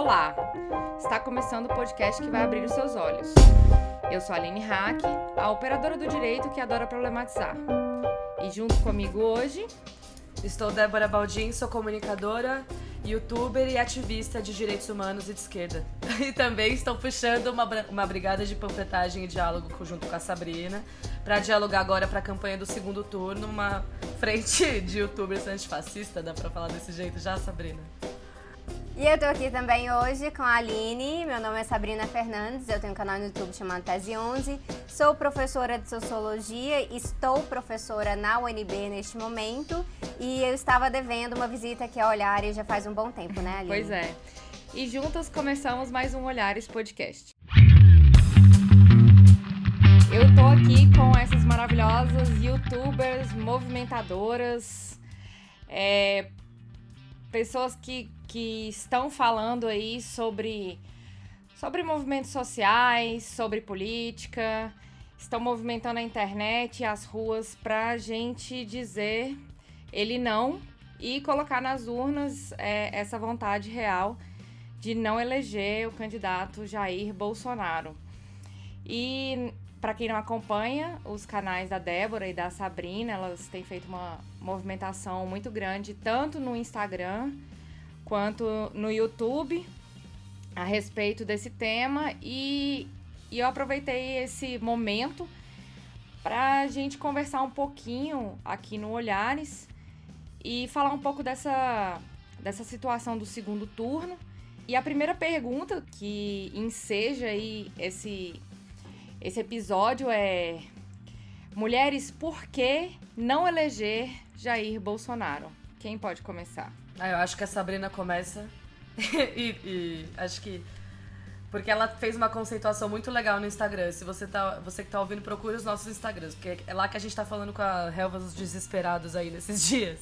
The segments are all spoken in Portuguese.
Olá! Está começando o podcast que vai abrir os seus olhos. Eu sou a Aline Hack, a operadora do direito que adora problematizar. E junto comigo hoje. Estou Débora Baldin, sou comunicadora, youtuber e ativista de direitos humanos e de esquerda. E também estou puxando uma, uma brigada de panfletagem e diálogo junto com a Sabrina para dialogar agora para a campanha do segundo turno, uma frente de youtubers antifascista, dá para falar desse jeito já, Sabrina? E eu tô aqui também hoje com a Aline, meu nome é Sabrina Fernandes, eu tenho um canal no YouTube chamado Tese 11, sou professora de Sociologia, estou professora na UNB neste momento e eu estava devendo uma visita aqui a Olhares já faz um bom tempo, né Aline? Pois é. E juntas começamos mais um Olhares Podcast. Eu tô aqui com essas maravilhosas youtubers, movimentadoras, é, pessoas que que estão falando aí sobre, sobre movimentos sociais, sobre política, estão movimentando a internet e as ruas para a gente dizer ele não e colocar nas urnas é, essa vontade real de não eleger o candidato Jair Bolsonaro. E para quem não acompanha os canais da Débora e da Sabrina, elas têm feito uma movimentação muito grande tanto no Instagram quanto no YouTube a respeito desse tema e, e eu aproveitei esse momento para a gente conversar um pouquinho aqui no Olhares e falar um pouco dessa, dessa situação do segundo turno. E a primeira pergunta que enseja aí esse, esse episódio é: Mulheres, por que não eleger Jair Bolsonaro? Quem pode começar? Ah, eu acho que a Sabrina começa. e, e, acho que. Porque ela fez uma conceituação muito legal no Instagram. Se você, tá, você que tá ouvindo, procure os nossos Instagrams. Porque é lá que a gente tá falando com a Relva dos Desesperados aí nesses dias.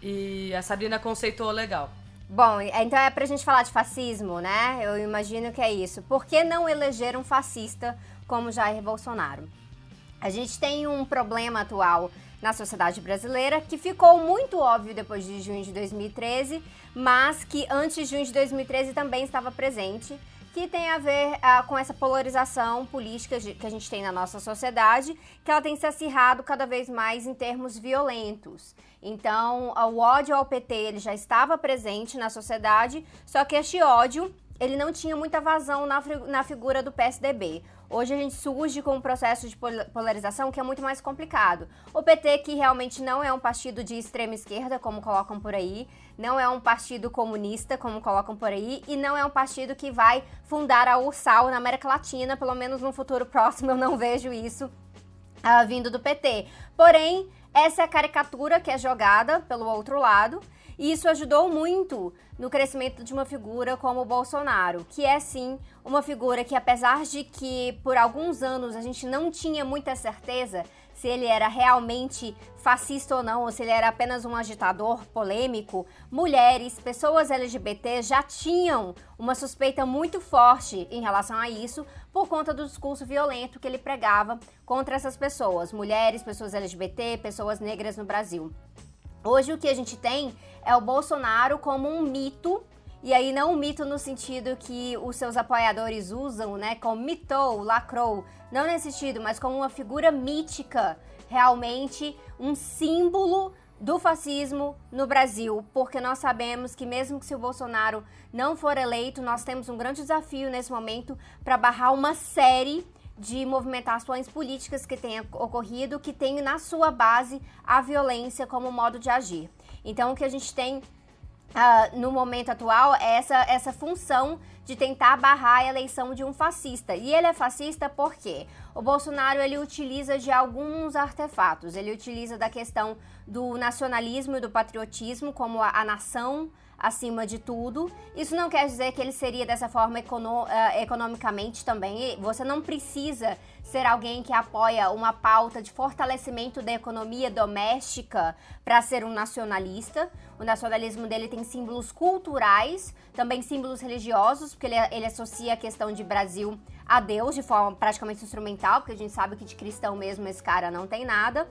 E a Sabrina conceituou legal. Bom, então é pra gente falar de fascismo, né? Eu imagino que é isso. Por que não eleger um fascista como Jair Bolsonaro? A gente tem um problema atual na sociedade brasileira, que ficou muito óbvio depois de junho de 2013, mas que antes de junho de 2013 também estava presente, que tem a ver uh, com essa polarização política que a gente tem na nossa sociedade, que ela tem se acirrado cada vez mais em termos violentos. Então, o ódio ao PT ele já estava presente na sociedade, só que este ódio ele não tinha muita vazão na, na figura do PSDB. Hoje a gente surge com um processo de polarização que é muito mais complicado. O PT, que realmente não é um partido de extrema esquerda, como colocam por aí, não é um partido comunista, como colocam por aí, e não é um partido que vai fundar a URSAL na América Latina, pelo menos no futuro próximo eu não vejo isso uh, vindo do PT. Porém, essa é a caricatura que é jogada pelo outro lado. E isso ajudou muito no crescimento de uma figura como o Bolsonaro, que é sim uma figura que, apesar de que por alguns anos a gente não tinha muita certeza se ele era realmente fascista ou não, ou se ele era apenas um agitador polêmico, mulheres, pessoas LGBT já tinham uma suspeita muito forte em relação a isso por conta do discurso violento que ele pregava contra essas pessoas, mulheres, pessoas LGBT, pessoas negras no Brasil. Hoje o que a gente tem é o Bolsonaro como um mito, e aí não um mito no sentido que os seus apoiadores usam, né, como mitou, lacrou, não nesse sentido, mas como uma figura mítica, realmente um símbolo do fascismo no Brasil, porque nós sabemos que mesmo que se o Bolsonaro não for eleito, nós temos um grande desafio nesse momento para barrar uma série de movimentações políticas que tenha ocorrido, que tem na sua base a violência como modo de agir. Então, o que a gente tem Uh, no momento atual é essa, essa função de tentar barrar a eleição de um fascista. E ele é fascista porque o Bolsonaro ele utiliza de alguns artefatos. Ele utiliza da questão do nacionalismo e do patriotismo como a, a nação acima de tudo. Isso não quer dizer que ele seria dessa forma econo uh, economicamente também. Você não precisa ser alguém que apoia uma pauta de fortalecimento da economia doméstica para ser um nacionalista. O nacionalismo dele tem símbolos culturais, também símbolos religiosos, porque ele, ele associa a questão de Brasil a Deus de forma praticamente instrumental, porque a gente sabe que de cristão mesmo esse cara não tem nada.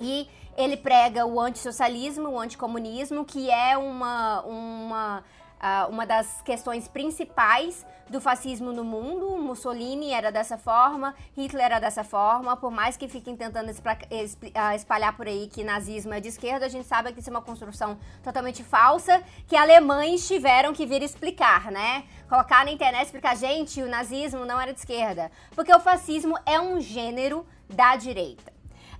E ele prega o antissocialismo, o anticomunismo, que é uma, uma uh, uma das questões principais do fascismo no mundo. Mussolini era dessa forma, Hitler era dessa forma. Por mais que fiquem tentando ah, espalhar por aí que nazismo é de esquerda, a gente sabe que isso é uma construção totalmente falsa que alemães tiveram que vir explicar, né? Colocar na internet explicar, gente, o nazismo não era de esquerda. Porque o fascismo é um gênero da direita.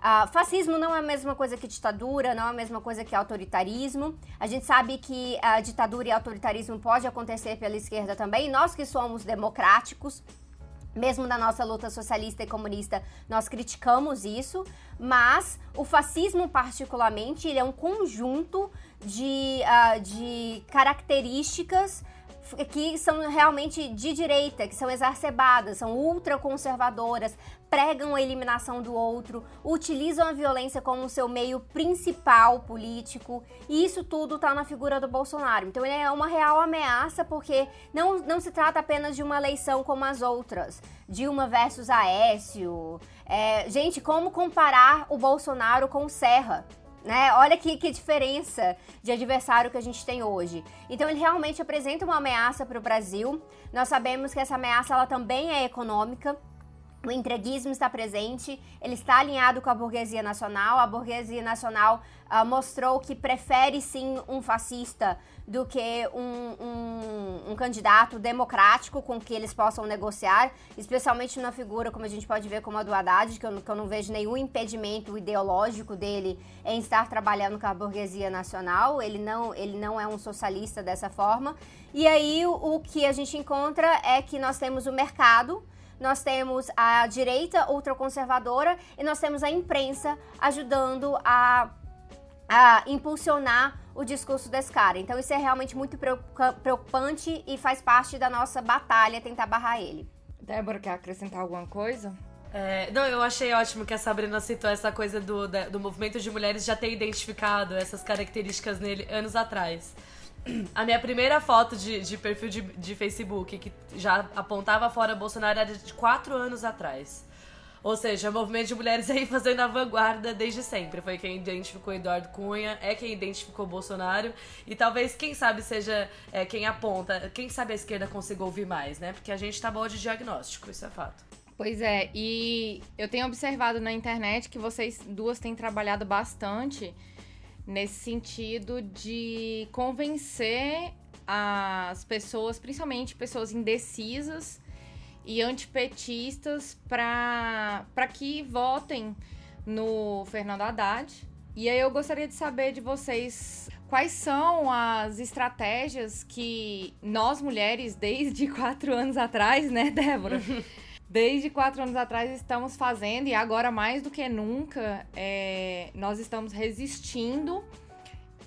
Uh, fascismo não é a mesma coisa que ditadura, não é a mesma coisa que autoritarismo. A gente sabe que a ditadura e autoritarismo pode acontecer pela esquerda também. Nós que somos democráticos, mesmo na nossa luta socialista e comunista, nós criticamos isso, mas o fascismo, particularmente, ele é um conjunto de, uh, de características que são realmente de direita, que são exacerbadas, são ultraconservadoras, pregam a eliminação do outro, utilizam a violência como seu meio principal político, e isso tudo está na figura do Bolsonaro. Então ele é uma real ameaça porque não, não se trata apenas de uma eleição como as outras, Dilma versus Aécio. É, gente, como comparar o Bolsonaro com o Serra? Né? Olha que, que diferença de adversário que a gente tem hoje. Então ele realmente apresenta uma ameaça para o Brasil. Nós sabemos que essa ameaça ela também é econômica. O entreguismo está presente, ele está alinhado com a burguesia nacional. A burguesia nacional uh, mostrou que prefere sim um fascista do que um, um, um, candidato democrático com que eles possam negociar, especialmente numa figura como a gente pode ver como a do Haddad, que eu, que eu não vejo nenhum impedimento ideológico dele em estar trabalhando com a burguesia nacional. Ele não, ele não é um socialista dessa forma. E aí o, o que a gente encontra é que nós temos o mercado nós temos a direita ultraconservadora e nós temos a imprensa ajudando a, a impulsionar o discurso desse cara. Então isso é realmente muito preocupante e faz parte da nossa batalha tentar barrar ele. Débora, quer acrescentar alguma coisa? É, não, eu achei ótimo que a Sabrina citou essa coisa do, da, do movimento de mulheres já ter identificado essas características nele anos atrás. A minha primeira foto de, de perfil de, de Facebook, que já apontava fora Bolsonaro, era de quatro anos atrás. Ou seja, o movimento de mulheres aí fazendo a vanguarda desde sempre. Foi quem identificou Eduardo Cunha, é quem identificou Bolsonaro. E talvez, quem sabe, seja é, quem aponta. Quem sabe a esquerda consiga ouvir mais, né? Porque a gente tá boa de diagnóstico, isso é fato. Pois é, e eu tenho observado na internet que vocês duas têm trabalhado bastante nesse sentido de convencer as pessoas, principalmente pessoas indecisas e antipetistas, para que votem no Fernando Haddad. E aí eu gostaria de saber de vocês quais são as estratégias que nós mulheres, desde quatro anos atrás, né, Débora? desde quatro anos atrás estamos fazendo e agora mais do que nunca é, nós estamos resistindo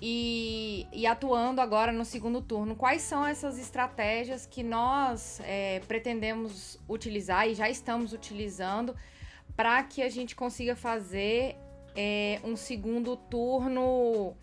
e, e, atuando agora no segundo turno. Quais são essas estratégias que nós é, pretendemos utilizar e já estamos utilizando para que a gente consiga fazer é, um segundo turno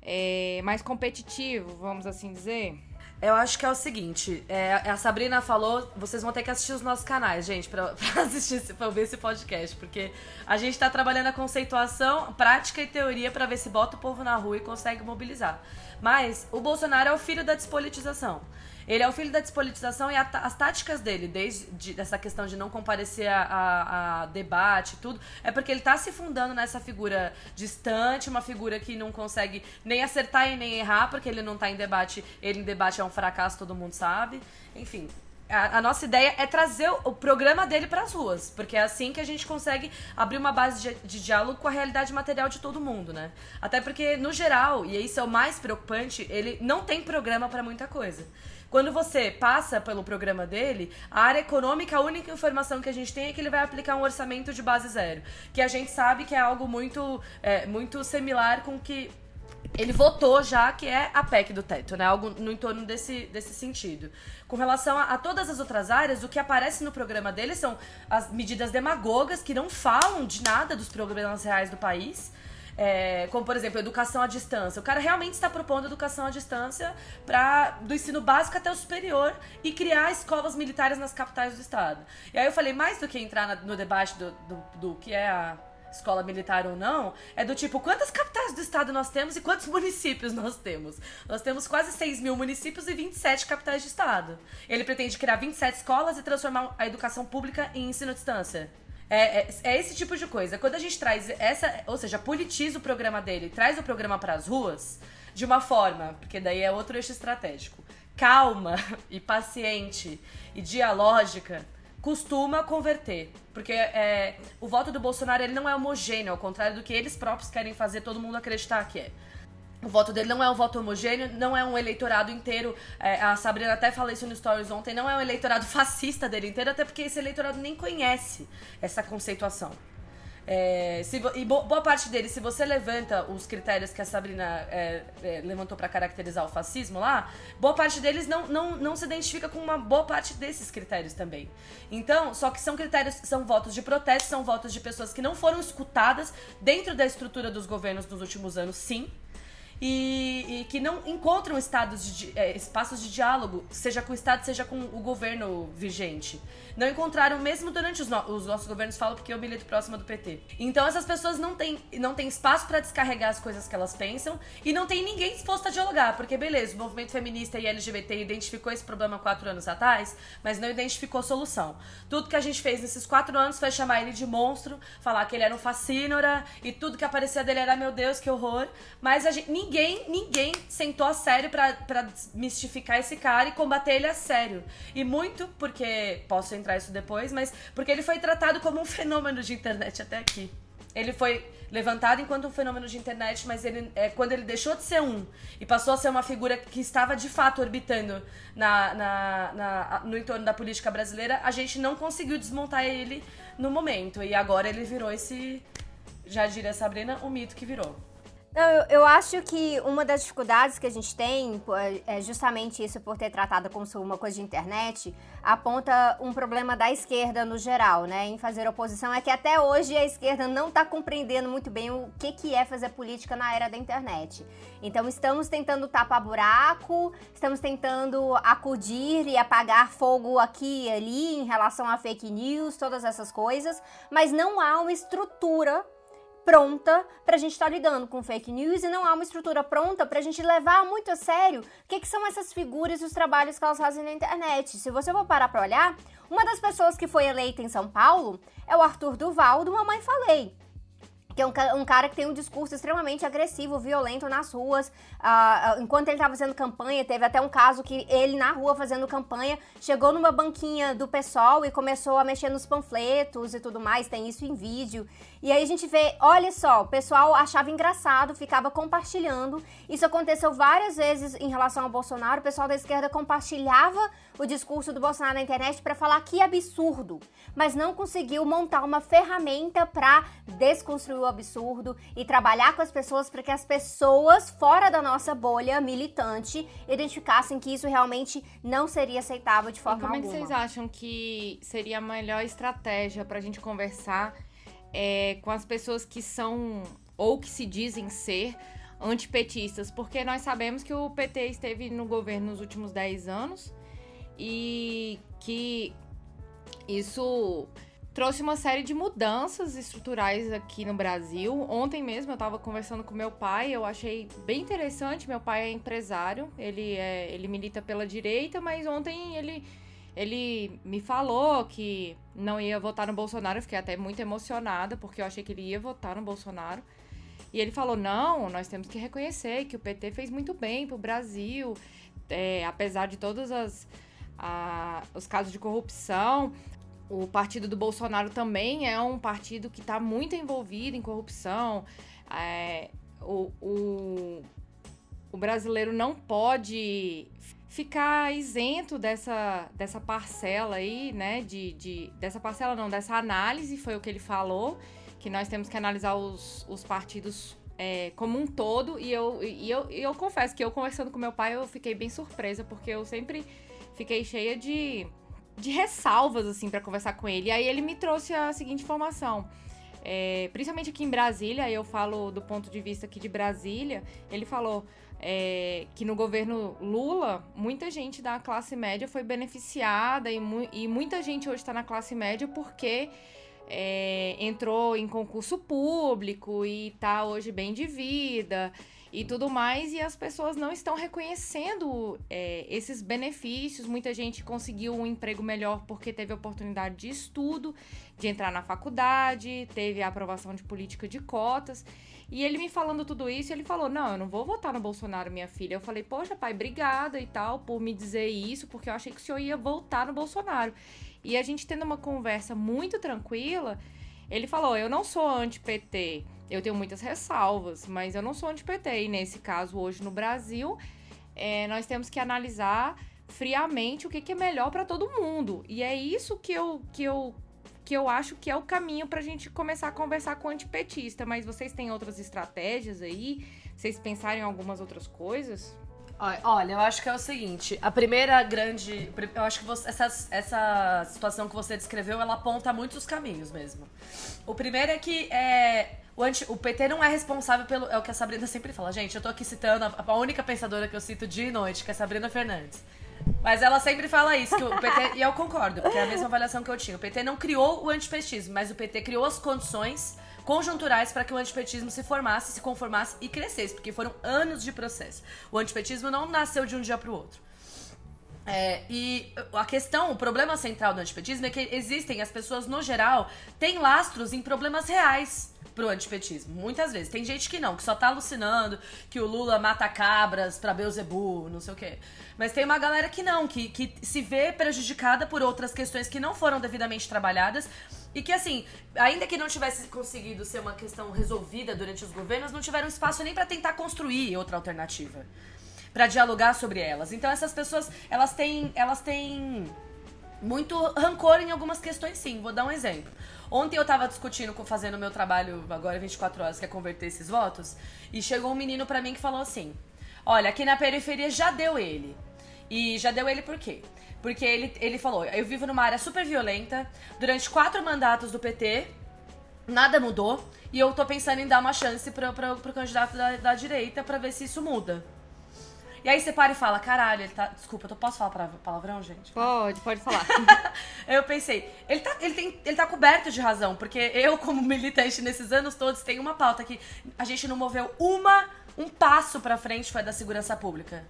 é, mais competitivo, vamos assim dizer? Eu acho que é o seguinte, é, a Sabrina falou, vocês vão ter que assistir os nossos canais, gente, pra, pra assistir, pra ver esse podcast, porque a gente tá trabalhando a conceituação, prática e teoria para ver se bota o povo na rua e consegue mobilizar. Mas o Bolsonaro é o filho da despolitização. Ele é o filho da despolitização e a, as táticas dele, desde essa questão de não comparecer a, a, a debate e tudo, é porque ele está se fundando nessa figura distante, uma figura que não consegue nem acertar e nem errar, porque ele não está em debate, ele em debate é um fracasso, todo mundo sabe. Enfim, a, a, nossa ideia é trazer o, o programa dele para as ruas, porque é assim que a gente consegue abrir uma base de, de, diálogo com a realidade material de todo mundo, né? Até porque, no geral, e isso é o mais preocupante, ele não tem programa para muita coisa. Quando você passa pelo programa dele, a área econômica, a única informação que a gente tem é que ele vai aplicar um orçamento de base zero. Que a gente sabe que é algo muito, é, muito similar com que ele votou já que é a PEC do teto, né? Algo no entorno desse, desse sentido. Com relação a, a, todas as outras áreas, o que aparece no programa dele são as medidas demagogas que não falam de nada dos problemas reais do país. É, como, por exemplo, educação à distância. O cara realmente está propondo educação à distância para do ensino básico até o superior e criar escolas militares nas capitais do estado. E aí eu falei, mais do que entrar na, no debate do, do, do que é a escola militar ou não, é do tipo, quantas capitais do estado nós temos e quantos municípios nós temos? Nós temos quase 6 mil municípios e 27 capitais de estado. Ele pretende criar 27 escolas e transformar a educação pública em ensino à distância. É, é, é, esse tipo de coisa. Quando a gente traz essa, ou seja, politiza o programa dele, traz o programa para as ruas de uma forma, porque daí é outro eixo estratégico, calma e paciente e dialógica, costuma converter. Porque é, o voto do Bolsonaro ele não é homogêneo, ao contrário do que eles próprios querem fazer todo mundo acreditar que é. O voto dele não é um voto homogêneo, não é um eleitorado inteiro. É, a Sabrina até falou isso no Stories ontem, não é um eleitorado fascista dele inteiro, até porque esse eleitorado nem conhece essa conceituação. É, se, e boa parte deles, se você levanta os critérios que a Sabrina é, é, levantou para caracterizar o fascismo lá, boa parte deles não, não, não se identifica com uma boa parte desses critérios também. Então, só que são critérios, são votos de protesto, são votos de pessoas que não foram escutadas dentro da estrutura dos governos nos últimos anos, sim e, e que não encontram estados de, é, espaços de diálogo, seja com o Estado, seja com o governo vigente. Não encontraram, mesmo durante os, no, os nossos governos, falo porque eu milito próxima do PT. Então essas pessoas não têm, não têm espaço para descarregar as coisas que elas pensam e não tem ninguém disposto a dialogar, porque beleza, o movimento feminista e LGBT identificou esse problema quatro anos atrás, mas não identificou solução. Tudo que a gente fez nesses quatro anos foi chamar ele de monstro, falar que ele era um fascínora e tudo que aparecia dele era meu Deus, que horror. Mas gente, ninguém, ninguém sentou a sério para mistificar esse cara e combater ele a sério. E muito porque, posso entrar isso depois, mas porque ele foi tratado como um fenômeno de internet até aqui. Ele foi levantado enquanto um fenômeno de internet, mas ele, é, quando ele deixou de ser um e passou a ser uma figura que estava de fato orbitando na, na, na, no entorno da política brasileira, a gente não conseguiu desmontar ele no momento. E agora ele virou esse, já diria Sabrina, o mito que virou. Não, eu, eu, acho que uma das dificuldades que a gente tem é justamente isso por ter tratado como uma coisa de internet, aponta um problema da esquerda no geral, né, em fazer oposição, é que até hoje a esquerda não está compreendendo muito bem o que, que é fazer política na era da internet. Então estamos tentando tapar buraco, estamos tentando acudir e apagar fogo aqui e ali em relação a fake news, todas essas coisas, mas não há uma estrutura pronta para a gente estar tá lidando com fake news e não há uma estrutura pronta para a gente levar muito a sério o que, que, são essas figuras e os trabalhos que elas fazem na internet. Se você for parar para olhar, uma das pessoas que foi eleita em São Paulo é o Arthur Duval do Mamãe Falei que é um, um, cara que tem um discurso extremamente agressivo, violento nas ruas. Uh, enquanto ele estava fazendo campanha, teve até um caso que ele na rua fazendo campanha chegou numa banquinha do pessoal e começou a mexer nos panfletos e tudo mais. Tem isso em vídeo. E aí a gente vê, olha só, o pessoal achava engraçado, ficava compartilhando. Isso aconteceu várias vezes em relação ao Bolsonaro. O pessoal da esquerda compartilhava o discurso do Bolsonaro na internet para falar que absurdo, mas não conseguiu montar uma ferramenta para desconstruir o absurdo e trabalhar com as pessoas para que as pessoas fora da nossa bolha militante identificassem que isso realmente não seria aceitável de forma e como alguma. Como é que vocês acham que seria a melhor estratégia para a gente conversar é, com as pessoas que são ou que se dizem ser antipetistas? Porque nós sabemos que o PT esteve no governo nos últimos 10 anos e que isso trouxe uma série de mudanças estruturais aqui no Brasil. Ontem mesmo eu estava conversando com meu pai, eu achei bem interessante. Meu pai é empresário, ele, é, ele milita pela direita, mas ontem ele, ele me falou que não ia votar no Bolsonaro. Eu fiquei até muito emocionada, porque eu achei que ele ia votar no Bolsonaro. E ele falou: não, nós temos que reconhecer que o PT fez muito bem para o Brasil, é, apesar de todas as a, os casos de corrupção. O partido do Bolsonaro também é um partido que está muito envolvido em corrupção. É, o, o, o brasileiro não pode ficar isento dessa, dessa parcela aí, né? De, de, dessa parcela não, dessa análise, foi o que ele falou, que nós temos que analisar os, os partidos é, como um todo. E eu, e eu, e eu confesso que eu conversando com meu pai, eu fiquei bem surpresa, porque eu sempre fiquei cheia de, de ressalvas, assim, para conversar com ele. E aí ele me trouxe a seguinte informação. É, principalmente aqui em Brasília, eu falo do ponto de vista aqui de Brasília, ele falou é, que no governo Lula, muita gente da classe média foi beneficiada e, mu e muita gente hoje está na classe média porque é, entrou em concurso público e tá hoje bem de vida e tudo mais, e as pessoas não estão reconhecendo é, esses benefícios. Muita gente conseguiu um emprego melhor porque teve oportunidade de estudo, de entrar na faculdade, teve a aprovação de política de cotas. E ele me falando tudo isso, ele falou: Não, eu não vou votar no Bolsonaro, minha filha. Eu falei: Poxa, pai, obrigada e tal por me dizer isso, porque eu achei que o senhor ia votar no Bolsonaro. E a gente tendo uma conversa muito tranquila, ele falou: Eu não sou anti-PT, eu tenho muitas ressalvas, mas eu não sou anti-PT. E nesse caso, hoje no Brasil, é, nós temos que analisar friamente o que, que é melhor para todo mundo. E é isso que eu, que eu que eu acho que é o caminho para a gente começar a conversar com o antipetista. Mas vocês têm outras estratégias aí? Vocês pensarem em algumas outras coisas? Olha, eu acho que é o seguinte, a primeira grande, eu acho que você, essa, essa situação que você descreveu, ela aponta muitos caminhos mesmo. O primeiro é que é, o, anti, o PT não é responsável pelo, é o que a Sabrina sempre fala, gente, eu tô aqui citando a, a única pensadora que eu cito dia e noite, que é a Sabrina Fernandes. Mas ela sempre fala isso, que o PT, e eu concordo, porque é a mesma avaliação que eu tinha. O PT não criou o antipetismo, mas o PT criou as condições conjunturais para que o antipetismo se formasse, se conformasse e crescesse, porque foram anos de processo. O antipetismo não nasceu de um dia para o outro. É, e a questão, o problema central do antipetismo é que existem, as pessoas no geral têm lastros em problemas reais pro antipetismo. Muitas vezes. Tem gente que não, que só tá alucinando que o Lula mata cabras pra Beuzebu, não sei o quê. Mas tem uma galera que não, que, que se vê prejudicada por outras questões que não foram devidamente trabalhadas. E que, assim, ainda que não tivesse conseguido ser uma questão resolvida durante os governos, não tiveram espaço nem para tentar construir outra alternativa. para dialogar sobre elas. Então, essas pessoas, elas têm. Elas têm muito rancor em algumas questões, sim. Vou dar um exemplo. Ontem eu tava discutindo, fazendo o meu trabalho, agora 24 horas, que é converter esses votos, e chegou um menino para mim que falou assim: Olha, aqui na periferia já deu ele. E já deu ele por quê? Porque ele, ele falou: Eu vivo numa área super violenta, durante quatro mandatos do PT, nada mudou, e eu tô pensando em dar uma chance pro, pro, pro candidato da, da direita para ver se isso muda. E aí você para e fala, caralho, ele tá. Desculpa, eu posso falar palavrão, gente? Pode, pode falar. eu pensei, ele tá, ele, tem, ele tá coberto de razão, porque eu, como militante nesses anos todos, tenho uma pauta que a gente não moveu uma, um passo pra frente foi da segurança pública.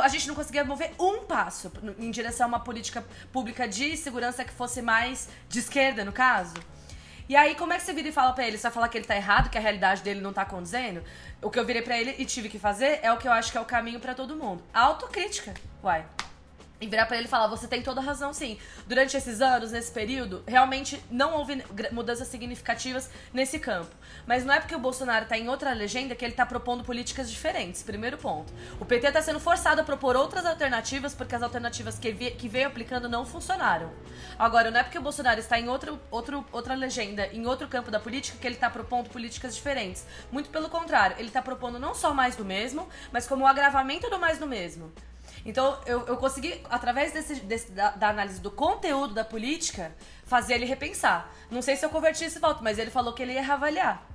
a gente não conseguia mover um passo em direção a uma política pública de segurança que fosse mais de esquerda, no caso. E aí, como é que você vira e fala pra ele? Você vai falar que ele tá errado, que a realidade dele não tá condizendo? O que eu virei para ele e tive que fazer é o que eu acho que é o caminho para todo mundo. autocrítica. Uai. E virar para ele e falar: você tem toda razão, sim. Durante esses anos, nesse período, realmente não houve mudanças significativas nesse campo. Mas não é porque o Bolsonaro tá em outra legenda que ele tá propondo políticas diferentes. Primeiro ponto. O PT tá sendo forçado a propor outras alternativas porque as alternativas que, que veio aplicando não funcionaram. Agora, não é porque o Bolsonaro está em outro, outro, outra legenda, em outro campo da política, que ele tá propondo políticas diferentes. Muito pelo contrário, ele tá propondo não só mais do mesmo, mas como o agravamento do mais do mesmo. Então, eu, eu consegui, através desse, desse da, da, análise do conteúdo da política, fazer ele repensar. Não sei se eu converti esse voto, mas ele falou que ele ia reavaliar.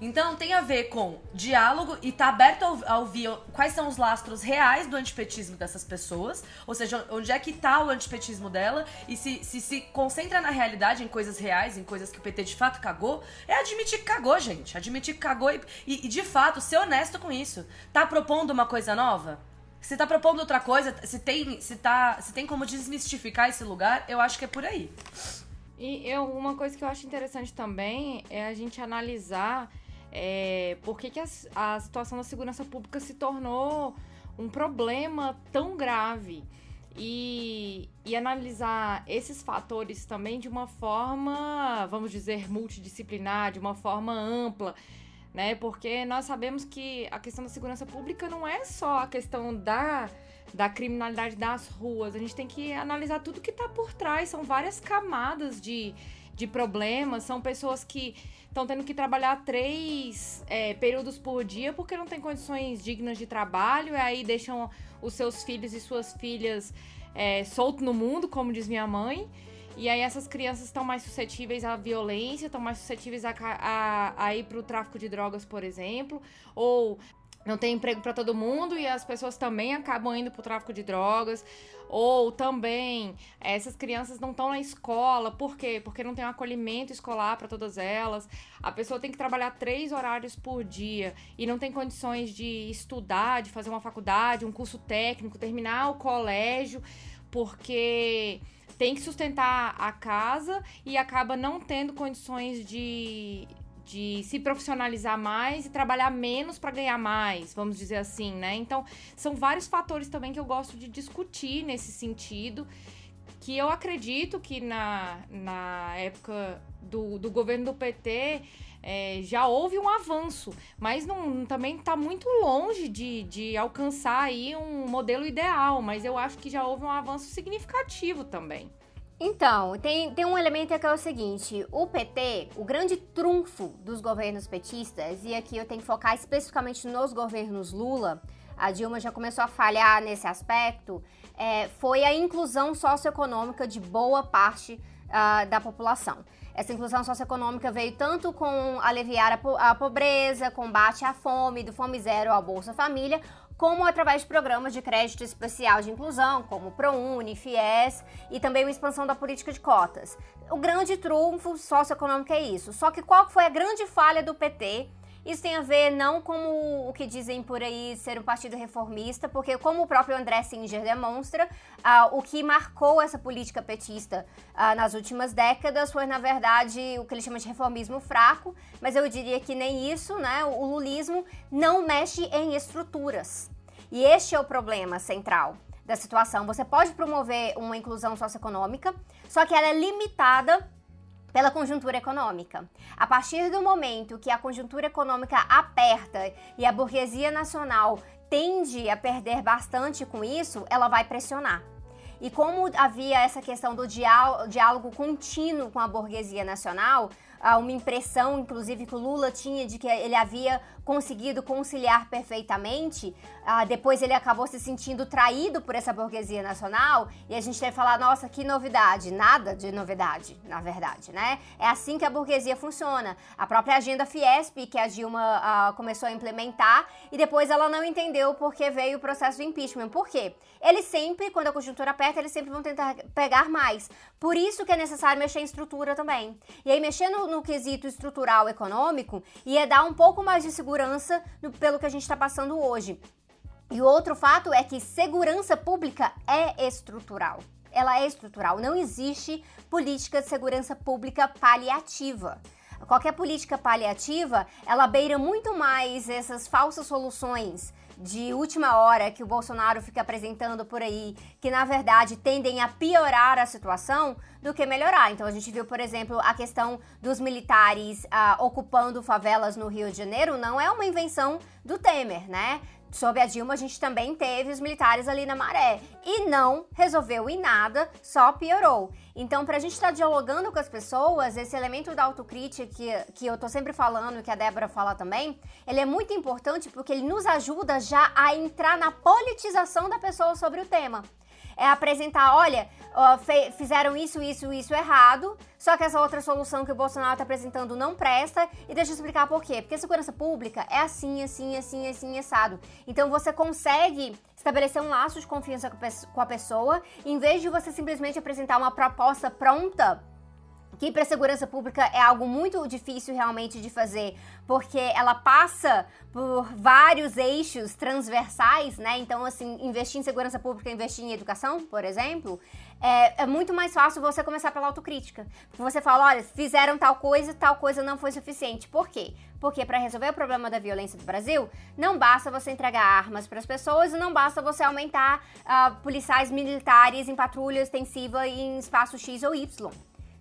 Então tem a ver com diálogo e tá aberto a ouvir quais são os lastros reais do antipetismo dessas pessoas, ou seja, onde é que tá o antipetismo dela, e se, se se concentra na realidade, em coisas reais, em coisas que o PT de fato cagou, é admitir que cagou, gente. Admitir que cagou e, e, e de fato ser honesto com isso. Tá propondo uma coisa nova? Se tá propondo outra coisa, se tem, se tá, se tem como desmistificar esse lugar, eu acho que é por aí. E eu, uma coisa que eu acho interessante também é a gente analisar é, por que, que a, a situação da segurança pública se tornou um problema tão grave. E, e, analisar esses fatores também de uma forma, vamos dizer, multidisciplinar, de uma forma ampla, né? Porque nós sabemos que a questão da segurança pública não é só a questão da, da criminalidade das ruas, a gente tem que analisar tudo que está por trás, são várias camadas de, de problemas, são pessoas que estão tendo que trabalhar três é, períodos por dia porque não tem condições dignas de trabalho, e aí deixam os seus filhos e suas filhas é, soltos no mundo, como diz minha mãe. E aí essas crianças estão mais suscetíveis à violência, estão mais suscetíveis a, a, a ir para o tráfico de drogas, por exemplo, ou não tem emprego para todo mundo e as pessoas também acabam indo para o tráfico de drogas. Ou também essas crianças não estão na escola, por quê? Porque não tem um acolhimento escolar para todas elas. A pessoa tem que trabalhar três horários por dia e não tem condições de estudar, de fazer uma faculdade, um curso técnico, terminar o colégio, porque tem que sustentar a casa e acaba não tendo condições de de se profissionalizar mais e trabalhar menos para ganhar mais, vamos dizer assim, né? Então, são vários fatores também que eu gosto de discutir nesse sentido, que eu acredito que na, na época do, do governo do PT é, já houve um avanço, mas não, também está muito longe de, de alcançar aí um modelo ideal, mas eu acho que já houve um avanço significativo também. Então, tem, tem um elemento que é o seguinte: o PT, o grande trunfo dos governos petistas, e aqui eu tenho que focar especificamente nos governos Lula, a Dilma já começou a falhar nesse aspecto, é, foi a inclusão socioeconômica de boa parte uh, da população. Essa inclusão socioeconômica veio tanto com aliviar a, po a pobreza, combate à fome, do Fome Zero ao Bolsa Família, como através de programas de crédito especial de inclusão, como ProUni, FIES e também uma expansão da política de cotas. O grande trunfo socioeconômico é isso. Só que qual foi a grande falha do PT isso tem a ver não como o que dizem por aí ser um partido reformista, porque como o próprio André Singer demonstra, uh, o que marcou essa política petista uh, nas últimas décadas foi, na verdade, o que ele chama de reformismo fraco, mas eu diria que nem isso, né? O lulismo não mexe em estruturas. E este é o problema central da situação. Você pode promover uma inclusão socioeconômica, só que ela é limitada pela conjuntura econômica. A partir do momento que a conjuntura econômica aperta e a burguesia nacional tende a perder bastante com isso, ela vai pressionar. E como havia essa questão do diálogo contínuo com a burguesia nacional, uma impressão, inclusive, que o Lula tinha de que ele havia conseguido conciliar perfeitamente. Uh, depois ele acabou se sentindo traído por essa burguesia nacional e a gente deve falar, nossa, que novidade. Nada de novidade, na verdade, né? É assim que a burguesia funciona. A própria agenda Fiesp, que a Dilma uh, começou a implementar e depois ela não entendeu porque veio o processo do impeachment. Por quê? Eles sempre, quando a conjuntura aperta, eles sempre vão tentar pegar mais. Por isso que é necessário mexer em estrutura também. E aí, mexendo no, quesito estrutural econômico ia dar um pouco mais de segurança no, pelo que a gente está passando hoje. E outro fato é que segurança pública é estrutural. Ela é estrutural. Não existe política de segurança pública paliativa. Qualquer política paliativa, ela beira muito mais essas falsas soluções de última hora que o Bolsonaro fica apresentando por aí, que na verdade tendem a piorar a situação do que melhorar. Então a gente viu, por exemplo, a questão dos militares ah, ocupando favelas no Rio de Janeiro, não é uma invenção do Temer, né? Sob a Dilma, a gente também teve os militares ali na maré. E não resolveu em nada, só piorou. Então, para a gente estar tá dialogando com as pessoas, esse elemento da autocrítica que, que eu tô sempre falando, que a Débora fala também, ele é muito importante porque ele nos ajuda já a entrar na politização da pessoa sobre o tema é apresentar, olha, fizeram isso, isso, isso errado, só que essa outra solução que o Bolsonaro está apresentando não presta, e deixa eu explicar por quê. Porque a segurança pública é assim, assim, assim, assim, assado. Então você consegue estabelecer um laço de confiança com a pessoa, em vez de você simplesmente apresentar uma proposta pronta que para a segurança pública é algo muito difícil realmente de fazer, porque ela passa por vários eixos transversais, né? Então, assim, investir em segurança pública, investir em educação, por exemplo, é, é muito mais fácil você começar pela autocrítica. Você fala, olha, fizeram tal coisa, tal coisa não foi suficiente. Por quê? Porque para resolver o problema da violência do Brasil, não basta você entregar armas para as pessoas e não basta você aumentar uh, policiais militares em patrulha extensiva em espaço X ou Y.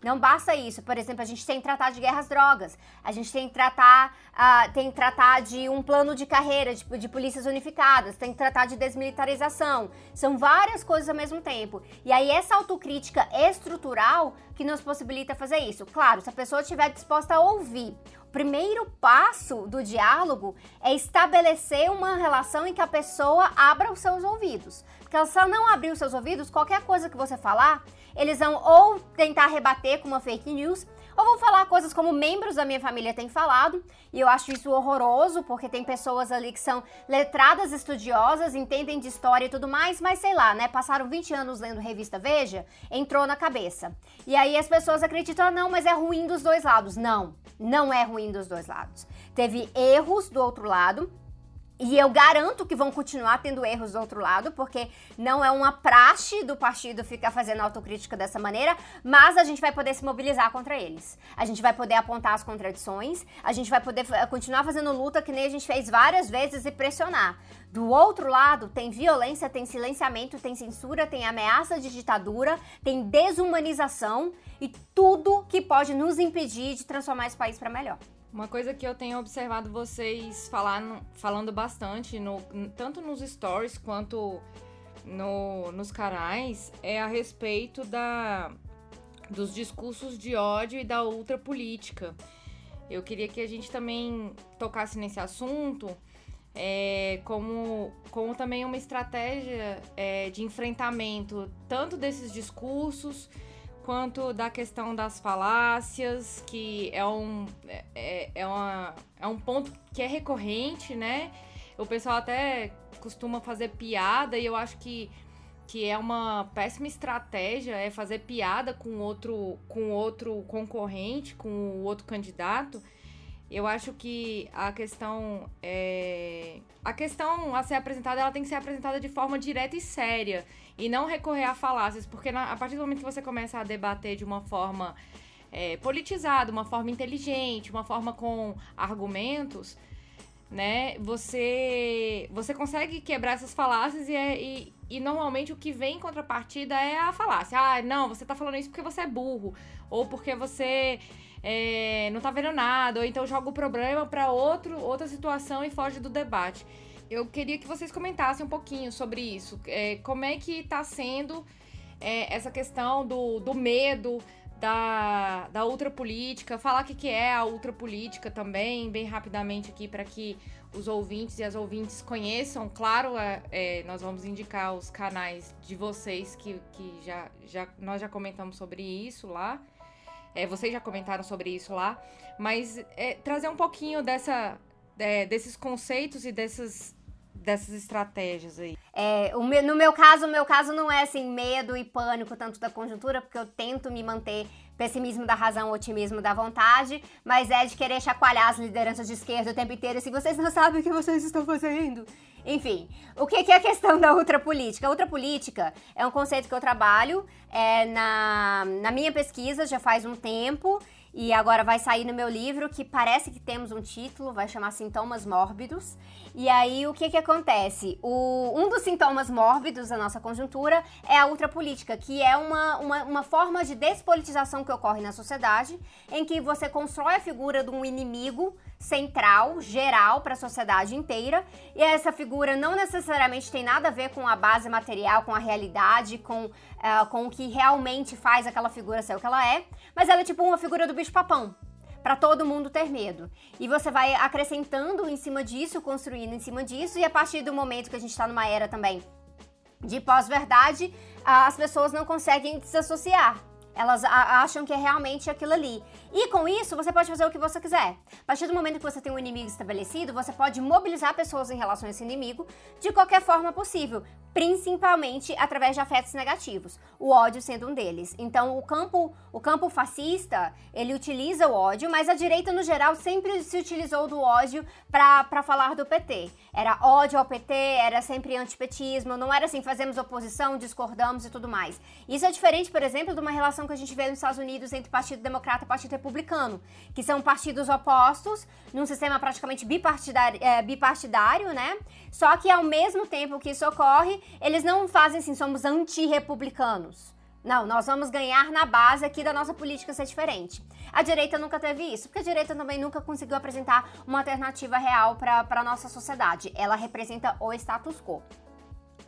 Não basta isso. Por exemplo, a gente tem que tratar de guerras drogas, a gente tem que tratar, uh, tem que tratar de um plano de carreira, de, de polícias unificadas, tem que tratar de desmilitarização. São várias coisas ao mesmo tempo. E aí, essa autocrítica estrutural que nos possibilita fazer isso. Claro, se a pessoa estiver disposta a ouvir. O primeiro passo do diálogo é estabelecer uma relação em que a pessoa abra os seus ouvidos. Ela não abrir os seus ouvidos, qualquer coisa que você falar, eles vão ou tentar rebater com uma fake news, ou vão falar coisas como membros da minha família têm falado, e eu acho isso horroroso, porque tem pessoas ali que são letradas, estudiosas, entendem de história e tudo mais, mas sei lá, né? Passaram 20 anos lendo revista Veja, entrou na cabeça. E aí as pessoas acreditam, ah, não, mas é ruim dos dois lados. Não, não é ruim dos dois lados. Teve erros do outro lado, e eu garanto que vão continuar tendo erros do outro lado, porque não é uma praxe do partido ficar fazendo autocrítica dessa maneira, mas a gente vai poder se mobilizar contra eles. A gente vai poder apontar as contradições, a gente vai poder continuar fazendo luta que nem a gente fez várias vezes e pressionar. Do outro lado, tem violência, tem silenciamento, tem censura, tem ameaça de ditadura, tem desumanização e tudo que pode nos impedir de transformar esse país para melhor. Uma coisa que eu tenho observado vocês falando, falando bastante, no, tanto nos stories quanto no, nos canais, é a respeito da, dos discursos de ódio e da ultrapolítica. Eu queria que a gente também tocasse nesse assunto é, como, como também uma estratégia é, de enfrentamento tanto desses discursos quanto da questão das falácias, que é um, é, é, uma, é um ponto que é recorrente, né? O pessoal até costuma fazer piada e eu acho que, que é uma péssima estratégia é fazer piada com outro, com outro concorrente, com o outro candidato. Eu acho que a questão é... a questão a ser apresentada, ela tem que ser apresentada de forma direta e séria e não recorrer a falácias, porque na, a partir do momento que você começa a debater de uma forma é, politizada, uma forma inteligente, uma forma com argumentos, né, você você consegue quebrar essas falácias e, é, e, e, normalmente o que vem em contrapartida é a falácia. Ah, não, você tá falando isso porque você é burro, ou porque você é, não tá vendo nada, ou então joga o problema para outro outra situação e foge do debate eu queria que vocês comentassem um pouquinho sobre isso. É, como é que está sendo é, essa questão do, do medo da, da ultrapolítica, falar o que, que é a ultrapolítica também, bem rapidamente aqui, para que os ouvintes e as ouvintes conheçam. Claro, é, é, nós vamos indicar os canais de vocês que, que já, já nós já comentamos sobre isso lá. É, vocês já comentaram sobre isso lá, mas é, trazer um pouquinho dessa, é, desses conceitos e dessas, dessas estratégias aí? É, meu, no meu caso, o meu caso não é assim medo e pânico tanto da conjuntura, porque eu tento me manter pessimismo da razão, otimismo da vontade, mas é de querer chacoalhar as lideranças de esquerda o tempo inteiro, se vocês não sabem o que vocês estão fazendo. Enfim, o que, é a questão da ultrapolítica? A ultrapolítica é um conceito que eu trabalho é, na, na minha pesquisa já faz um tempo e agora vai sair no meu livro que parece que temos um título, vai chamar Sintomas Mórbidos. E aí o que que acontece? O, um dos sintomas mórbidos da nossa conjuntura é a ultrapolítica, que é uma, uma, uma forma de despolitização que ocorre na sociedade, em que você constrói a figura de um inimigo central, geral para a sociedade inteira, e essa figura não necessariamente tem nada a ver com a base material, com a realidade, com, uh, com o que realmente faz aquela figura ser o que ela é, mas ela é tipo uma figura do bicho-papão, para todo mundo ter medo. E você vai acrescentando em cima disso, construindo em cima disso, e a partir do momento que a gente está numa era também de pós-verdade, as pessoas não conseguem se associar. Elas acham que é realmente aquilo ali. E com isso, você pode fazer o que você quiser. A partir do momento que você tem um inimigo estabelecido, você pode mobilizar pessoas em relação a esse inimigo de qualquer forma possível, principalmente através de afetos negativos, o ódio sendo um deles. Então, o campo, o campo fascista, ele utiliza o ódio, mas a direita no geral sempre se utilizou do ódio para falar do PT. Era ódio ao PT, era sempre antipetismo, não era assim, fazemos oposição, discordamos e tudo mais. Isso é diferente, por exemplo, de uma relação que a gente vê nos Estados Unidos entre Partido Democrata e Partido Republicano, que são partidos opostos, num sistema praticamente bipartidário, é, bipartidário, né? Só que ao mesmo tempo que isso ocorre, eles não fazem assim, somos anti-republicanos. Não, nós vamos ganhar na base aqui da nossa política ser diferente. A direita nunca teve isso, porque a direita também nunca conseguiu apresentar uma alternativa real para a nossa sociedade. Ela representa o status quo.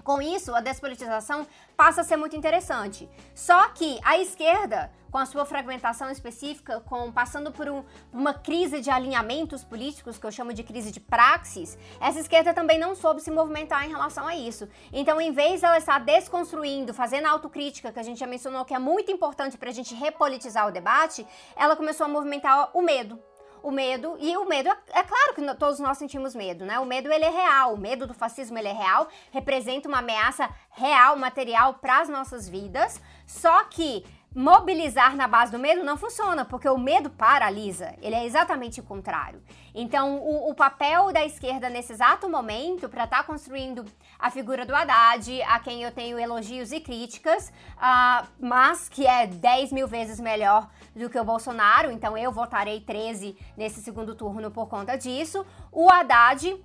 Com isso, a despolitização passa a ser muito interessante. Só que a esquerda, com a sua fragmentação específica, com passando por um, uma crise de alinhamentos políticos, que eu chamo de crise de praxis, essa esquerda também não soube se movimentar em relação a isso. Então, em vez dela estar desconstruindo, fazendo autocrítica, que a gente já mencionou que é muito importante para a gente repolitizar o debate, ela começou a movimentar o medo o medo, e o medo, é claro que todos nós sentimos medo, né? O medo, ele é real, o medo do fascismo, ele é real, representa uma ameaça real, material para as nossas vidas, só que mobilizar na base do medo não funciona, porque o medo paralisa. Ele é exatamente o contrário. Então, o, o papel da esquerda nesse exato momento, para estar tá construindo a figura do Haddad, a quem eu tenho elogios e críticas, uh, mas que é 10 mil vezes melhor do que o Bolsonaro, então eu votarei 13 nesse segundo turno por conta disso. O Haddad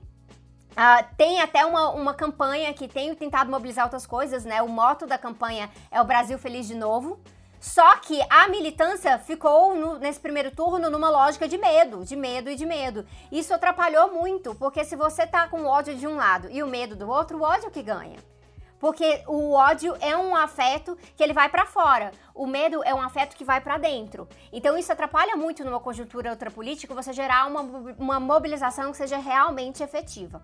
Uh, tem até uma, uma campanha que tem tentado mobilizar outras coisas, né? O moto da campanha é o Brasil Feliz de Novo. Só que a militância ficou no, nesse primeiro turno numa lógica de medo, de medo e de medo. Isso atrapalhou muito, porque se você tá com ódio de um lado e o medo do outro, o ódio que ganha. Porque o ódio é um afeto que ele vai para fora. O medo é um afeto que vai para dentro. Então isso atrapalha muito numa conjuntura ultrapolítica você gerar uma, uma mobilização que seja realmente efetiva.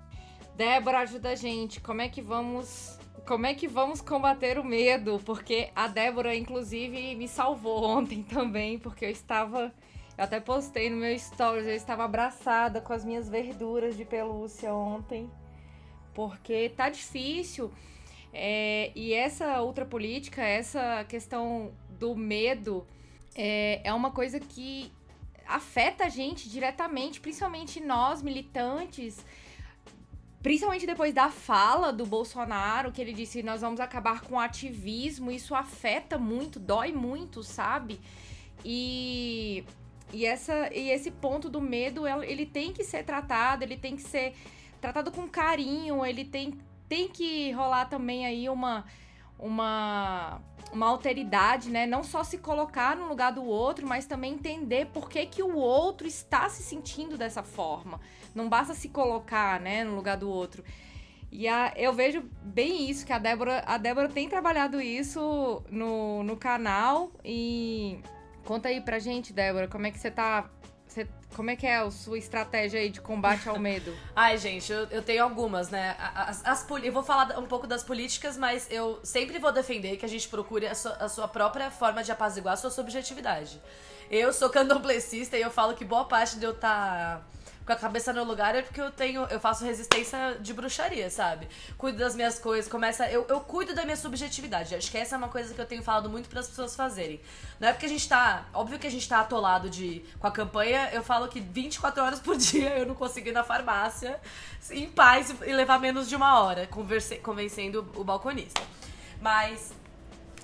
Débora, ajuda a gente. Como é que vamos como é que vamos combater o medo? Porque a Débora, inclusive, me salvou ontem também, porque eu estava. Eu até postei no meu stories, eu estava abraçada com as minhas verduras de pelúcia ontem. Porque tá difícil. É, e essa outra política, essa questão do medo, é, é uma coisa que afeta a gente diretamente, principalmente nós militantes Principalmente depois da fala do Bolsonaro, que ele disse: nós vamos acabar com o ativismo, isso afeta muito, dói muito, sabe? E, e, essa, e esse ponto do medo, ele tem que ser tratado, ele tem que ser tratado com carinho, ele tem, tem que rolar também aí uma uma, uma alteridade, né? Não só se colocar no lugar do outro, mas também entender por que, que o outro está se sentindo dessa forma. Não basta se colocar, né, no lugar do outro. E a, eu vejo bem isso, que a Débora, a Débora tem trabalhado isso no, no canal. E conta aí pra gente, Débora, como é que você tá você, como é que é a sua estratégia aí de combate ao medo? Ai, gente, eu, eu tenho algumas, né? As, as, eu vou falar um pouco das políticas, mas eu sempre vou defender que a gente procure a sua, a sua própria forma de apaziguar a sua subjetividade. Eu sou candomblessista e eu falo que boa parte de eu estar. Tá com a cabeça no lugar é porque eu tenho. Eu faço resistência de bruxaria, sabe? Cuido das minhas coisas, começa. Eu, eu cuido da minha subjetividade. Acho que essa é uma coisa que eu tenho falado muito para as pessoas fazerem. Não é porque a gente tá. Óbvio que a gente tá atolado de. Com a campanha, eu falo que 24 horas por dia eu não consigo ir na farmácia em paz e levar menos de uma hora, converse, convencendo o balconista. Mas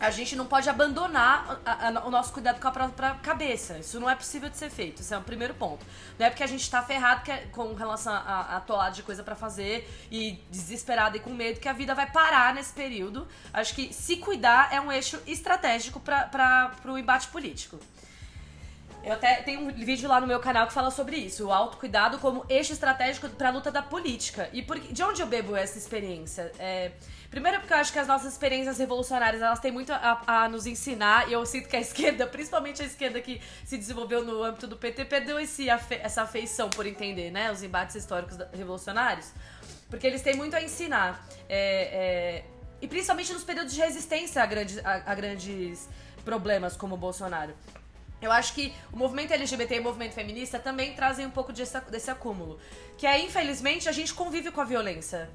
a gente não pode abandonar a, a, o nosso cuidado com a própria cabeça. Isso não é possível de ser feito. Esse é o primeiro ponto. Não é porque a gente tá ferrado que é, com relação a, a atolado de coisa para fazer e desesperado e com medo que a vida vai parar nesse período. Acho que se cuidar é um eixo estratégico para o embate político. Eu até tenho um vídeo lá no meu canal que fala sobre isso, o autocuidado como eixo estratégico para a luta da política. E por, de onde eu bebo essa experiência? É, Primeiro porque eu acho que as nossas experiências revolucionárias, elas têm muito a, a, nos ensinar, e eu sinto que a esquerda, principalmente a esquerda que se desenvolveu no âmbito do PT, perdeu esse, essa afeição por entender, né, os embates históricos revolucionários, porque eles têm muito a ensinar. É, é, e principalmente nos períodos de resistência a, grande, a, a grandes problemas como o Bolsonaro. Eu acho que o movimento LGBT e o movimento feminista também trazem um pouco desse, desse acúmulo. Que é, infelizmente, a gente convive com a violência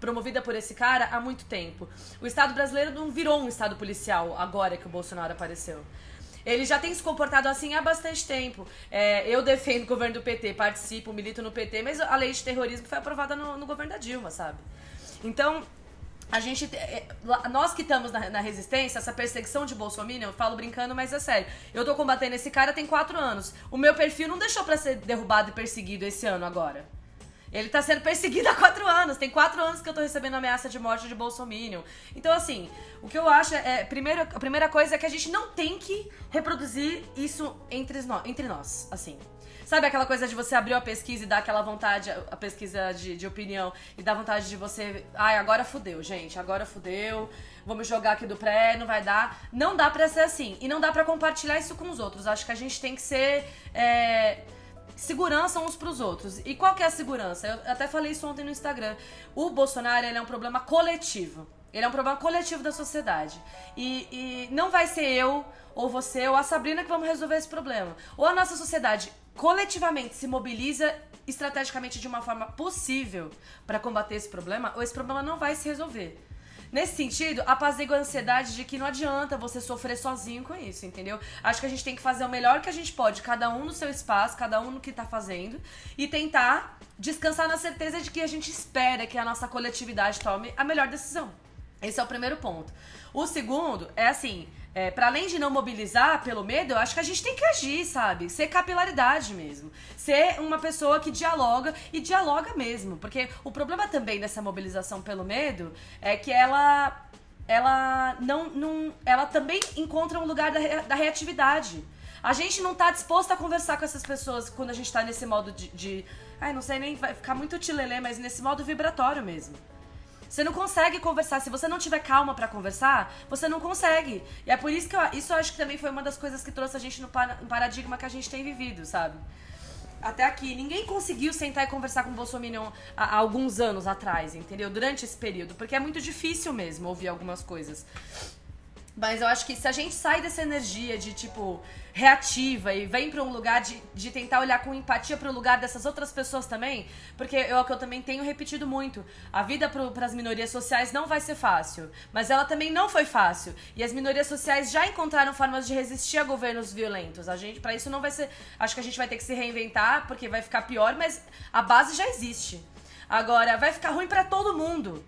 promovida por esse cara há muito tempo. O Estado brasileiro não virou um Estado policial agora que o Bolsonaro apareceu. Ele já tem se comportado assim há bastante tempo. É, eu defendo o governo do PT, participo, milito no PT, mas a lei de terrorismo foi aprovada no, no governo da Dilma, sabe? Então, a gente. É, nós que estamos na, na, resistência, essa perseguição de Bolsonaro, eu falo brincando, mas é sério. Eu tô combatendo esse cara tem quatro anos. O meu perfil não deixou para ser derrubado e perseguido esse ano agora. Ele tá sendo perseguido há quatro anos. Tem quatro anos que eu tô recebendo ameaça de morte de Bolsonaro. Então, assim, o que eu acho é. Primeiro, a primeira coisa é que a gente não tem que reproduzir isso entre, nós, entre nós. Assim. Sabe aquela coisa de você abrir a pesquisa e dar aquela vontade, a pesquisa de, de opinião, e dar vontade de você. Ai, agora fudeu, gente, agora fudeu. Vamos jogar aqui do pré, não vai dar. Não dá pra ser assim. E não dá pra compartilhar isso com os outros. Acho que a gente tem que ser. É, segurança uns pros outros. E qual que é a segurança? Eu até falei isso ontem no Instagram. O Bolsonaro é um problema coletivo. Ele é um problema coletivo da sociedade. E, e não vai ser eu, ou você, ou a Sabrina que vamos resolver esse problema. Ou a nossa sociedade coletivamente se mobiliza estrategicamente de uma forma possível para combater esse problema, ou esse problema não vai se resolver. Nesse sentido, apazigua a ansiedade de que não adianta você sofrer sozinho com isso, entendeu? Acho que a gente tem que fazer o melhor que a gente pode, cada um no seu espaço, cada um no que tá fazendo, e tentar descansar na certeza de que a gente espera que a nossa coletividade tome a melhor decisão. Esse é o primeiro ponto. O segundo é assim, é, para além de não mobilizar pelo medo, eu acho que a gente tem que agir, sabe? Ser capilaridade mesmo. Ser uma pessoa que dialoga e dialoga mesmo. Porque o problema também dessa mobilização pelo medo é que ela. Ela não. não ela também encontra um lugar da, da reatividade. A gente não tá disposto a conversar com essas pessoas quando a gente tá nesse modo de. de ai, não sei nem. Vai ficar muito tilelê, mas nesse modo vibratório mesmo. Você não consegue conversar. Se você não tiver calma para conversar, você não consegue. E é por isso que eu, isso eu acho que também foi uma das coisas que trouxe a gente no paradigma que a gente tem vivido, sabe? Até aqui, ninguém conseguiu sentar e conversar com o Bolsonaro há, há alguns anos atrás, entendeu? Durante esse período. Porque é muito difícil mesmo ouvir algumas coisas. Mas eu acho que se a gente sai dessa energia de, tipo, reativa e vem para um lugar de, de tentar olhar com empatia para o lugar dessas outras pessoas também, porque é o que eu também tenho repetido muito. A vida para as minorias sociais não vai ser fácil, mas ela também não foi fácil. E as minorias sociais já encontraram formas de resistir a governos violentos. A gente, para isso não vai ser, acho que a gente vai ter que se reinventar, porque vai ficar pior, mas a base já existe. Agora, vai ficar ruim para todo mundo.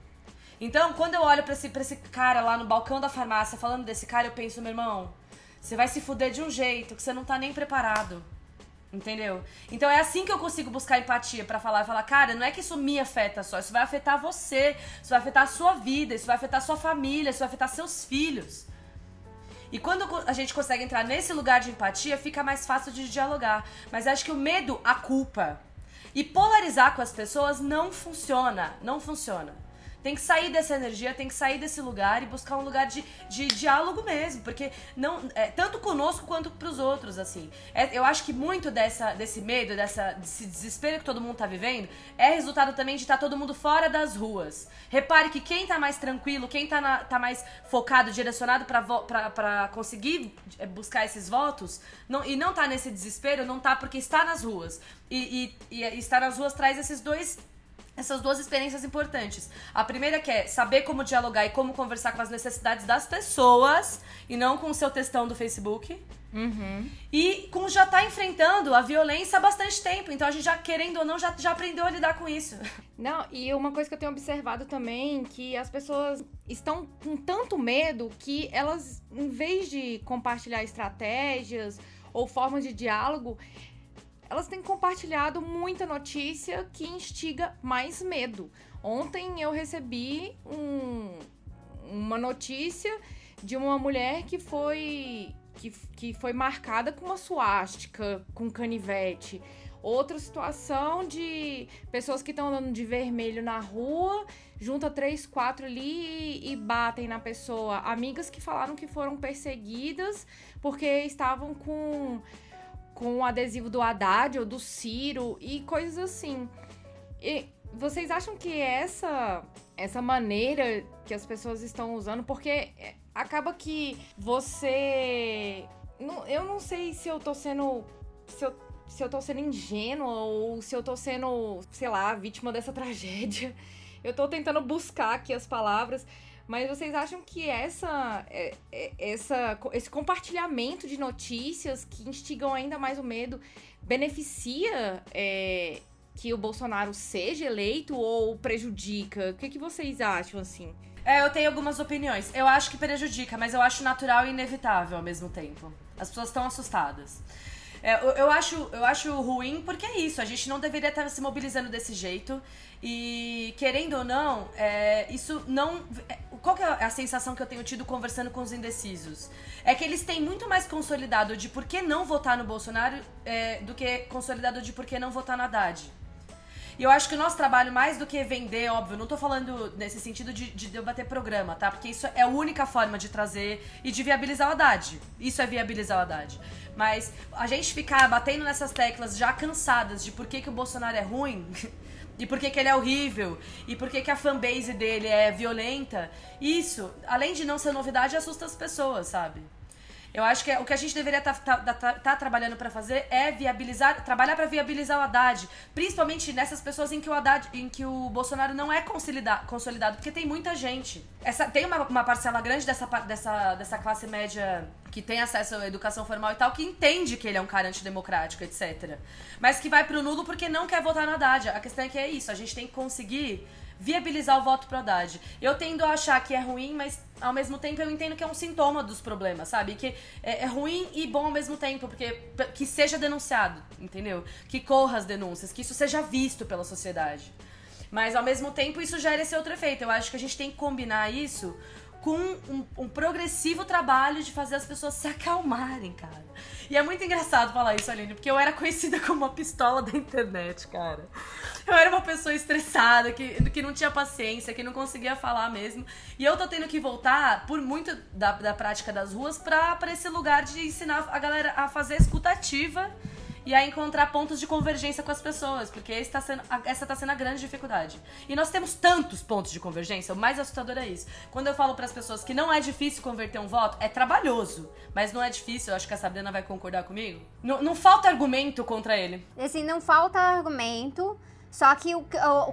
Então, quando eu olho pra esse, esse cara lá no balcão da farmácia falando desse cara, eu penso, meu irmão, você vai se fuder de um jeito que você não tá nem preparado. Entendeu? Então é assim que eu consigo buscar empatia para falar, falar, cara, não é que isso me afeta só, isso vai afetar você, isso vai afetar a sua vida, isso vai afetar a sua família, isso vai afetar seus filhos. E quando a gente consegue entrar nesse lugar de empatia, fica mais fácil de dialogar. Mas acho que o medo, a culpa e polarizar com as pessoas não funciona, não funciona. Tem que sair dessa energia, tem que sair desse lugar e buscar um lugar de, de diálogo mesmo, porque não é, tanto conosco quanto pros outros, assim. É, eu acho que muito dessa, desse medo, dessa, desse desespero que todo mundo tá vivendo, é resultado também de estar tá todo mundo fora das ruas. Repare que quem tá mais tranquilo, quem tá, na, tá mais focado, direcionado para conseguir é, buscar esses votos, não, e não tá nesse desespero, não tá porque está nas ruas. E, e, e estar nas ruas traz esses dois essas duas experiências importantes. A primeira que é saber como dialogar e como conversar com as necessidades das pessoas e não com o seu textão do Facebook. Uhum. E com já tá enfrentando a violência há bastante tempo. Então a gente já, querendo ou não, já, já aprendeu a lidar com isso. Não, e uma coisa que eu tenho observado também que as pessoas estão com tanto medo que elas, em vez de compartilhar estratégias ou formas de diálogo, elas têm compartilhado muita notícia que instiga mais medo. Ontem eu recebi um, uma notícia de uma mulher que foi que, que foi marcada com uma suástica, com canivete. Outra situação de pessoas que estão andando de vermelho na rua, junta três, quatro ali e, e, batem na pessoa. Amigas que falaram que foram perseguidas porque estavam com com o adesivo do Haddad ou do Ciro e coisas assim. E vocês acham que essa essa maneira que as pessoas estão usando, porque é, acaba que você eu não sei se eu tô sendo se eu, se eu tô sendo ingênua ou se eu tô sendo, sei lá, vítima dessa tragédia. Eu tô tentando buscar aqui as palavras, mas vocês acham que essa, é, é, essa, esse compartilhamento de notícias que instigam ainda mais o medo beneficia é, que o Bolsonaro seja eleito ou prejudica? O que, que vocês acham, assim? É, eu tenho algumas opiniões. Eu acho que prejudica, mas eu acho natural e inevitável ao mesmo tempo. As pessoas estão assustadas. É, eu, eu, acho, eu acho ruim porque é isso. A gente não deveria estar se mobilizando desse jeito. E, querendo ou não, é, isso não. É, qual que é a sensação que eu tenho tido conversando com os indecisos? É que eles têm muito mais consolidado de por que não votar no Bolsonaro é, do que consolidado de por que não votar no Haddad. E eu acho que o nosso trabalho, mais do que vender, óbvio, não tô falando nesse sentido de, de debater programa, tá? Porque isso é a única forma de trazer e de viabilizar o Haddad. Isso é viabilizar o Haddad. Mas a gente ficar batendo nessas teclas já cansadas de por que, que o Bolsonaro é ruim. e por que, que ele é horrível, e por que, que a fanbase dele é violenta, isso, além de não ser novidade, assusta as pessoas, sabe? Eu acho que é, o que a gente deveria estar tá, tá, tá, tá trabalhando para fazer é viabilizar, trabalhar para viabilizar o Haddad, principalmente nessas pessoas em que o Haddad, em que o Bolsonaro não é consolidado, consolidado porque tem muita gente. Essa tem uma, uma parcela grande dessa, dessa, dessa classe média que tem acesso à educação formal e tal, que entende que ele é um cara antidemocrático, etc. Mas que vai pro nulo porque não quer votar no Haddad. A questão é que é isso, a gente tem que conseguir viabilizar o voto pro Haddad. Eu tendo a achar que é ruim, mas ao mesmo tempo eu entendo que é um sintoma dos problemas, sabe? Que é, é, ruim e bom ao mesmo tempo, porque que seja denunciado, entendeu? Que corra as denúncias, que isso seja visto pela sociedade. Mas ao mesmo tempo isso gera esse outro efeito. Eu acho que a gente tem que combinar isso com um, um, progressivo trabalho de fazer as pessoas se acalmarem, cara. E é muito engraçado falar isso, Aline, porque eu era conhecida como uma pistola da internet, cara. Eu era uma pessoa estressada, que, que não tinha paciência, que não conseguia falar mesmo. E eu tô tendo que voltar, por muito da, da prática das ruas, pra, pra esse lugar de ensinar a galera a fazer escutativa e a encontrar pontos de convergência com as pessoas, porque tá sendo, essa está sendo a grande dificuldade. E nós temos tantos pontos de convergência, o mais assustador é isso. Quando eu falo para as pessoas que não é difícil converter um voto, é trabalhoso, mas não é difícil, eu acho que a Sabrina vai concordar comigo. Não, não falta argumento contra ele. Assim, não falta argumento. Só que o,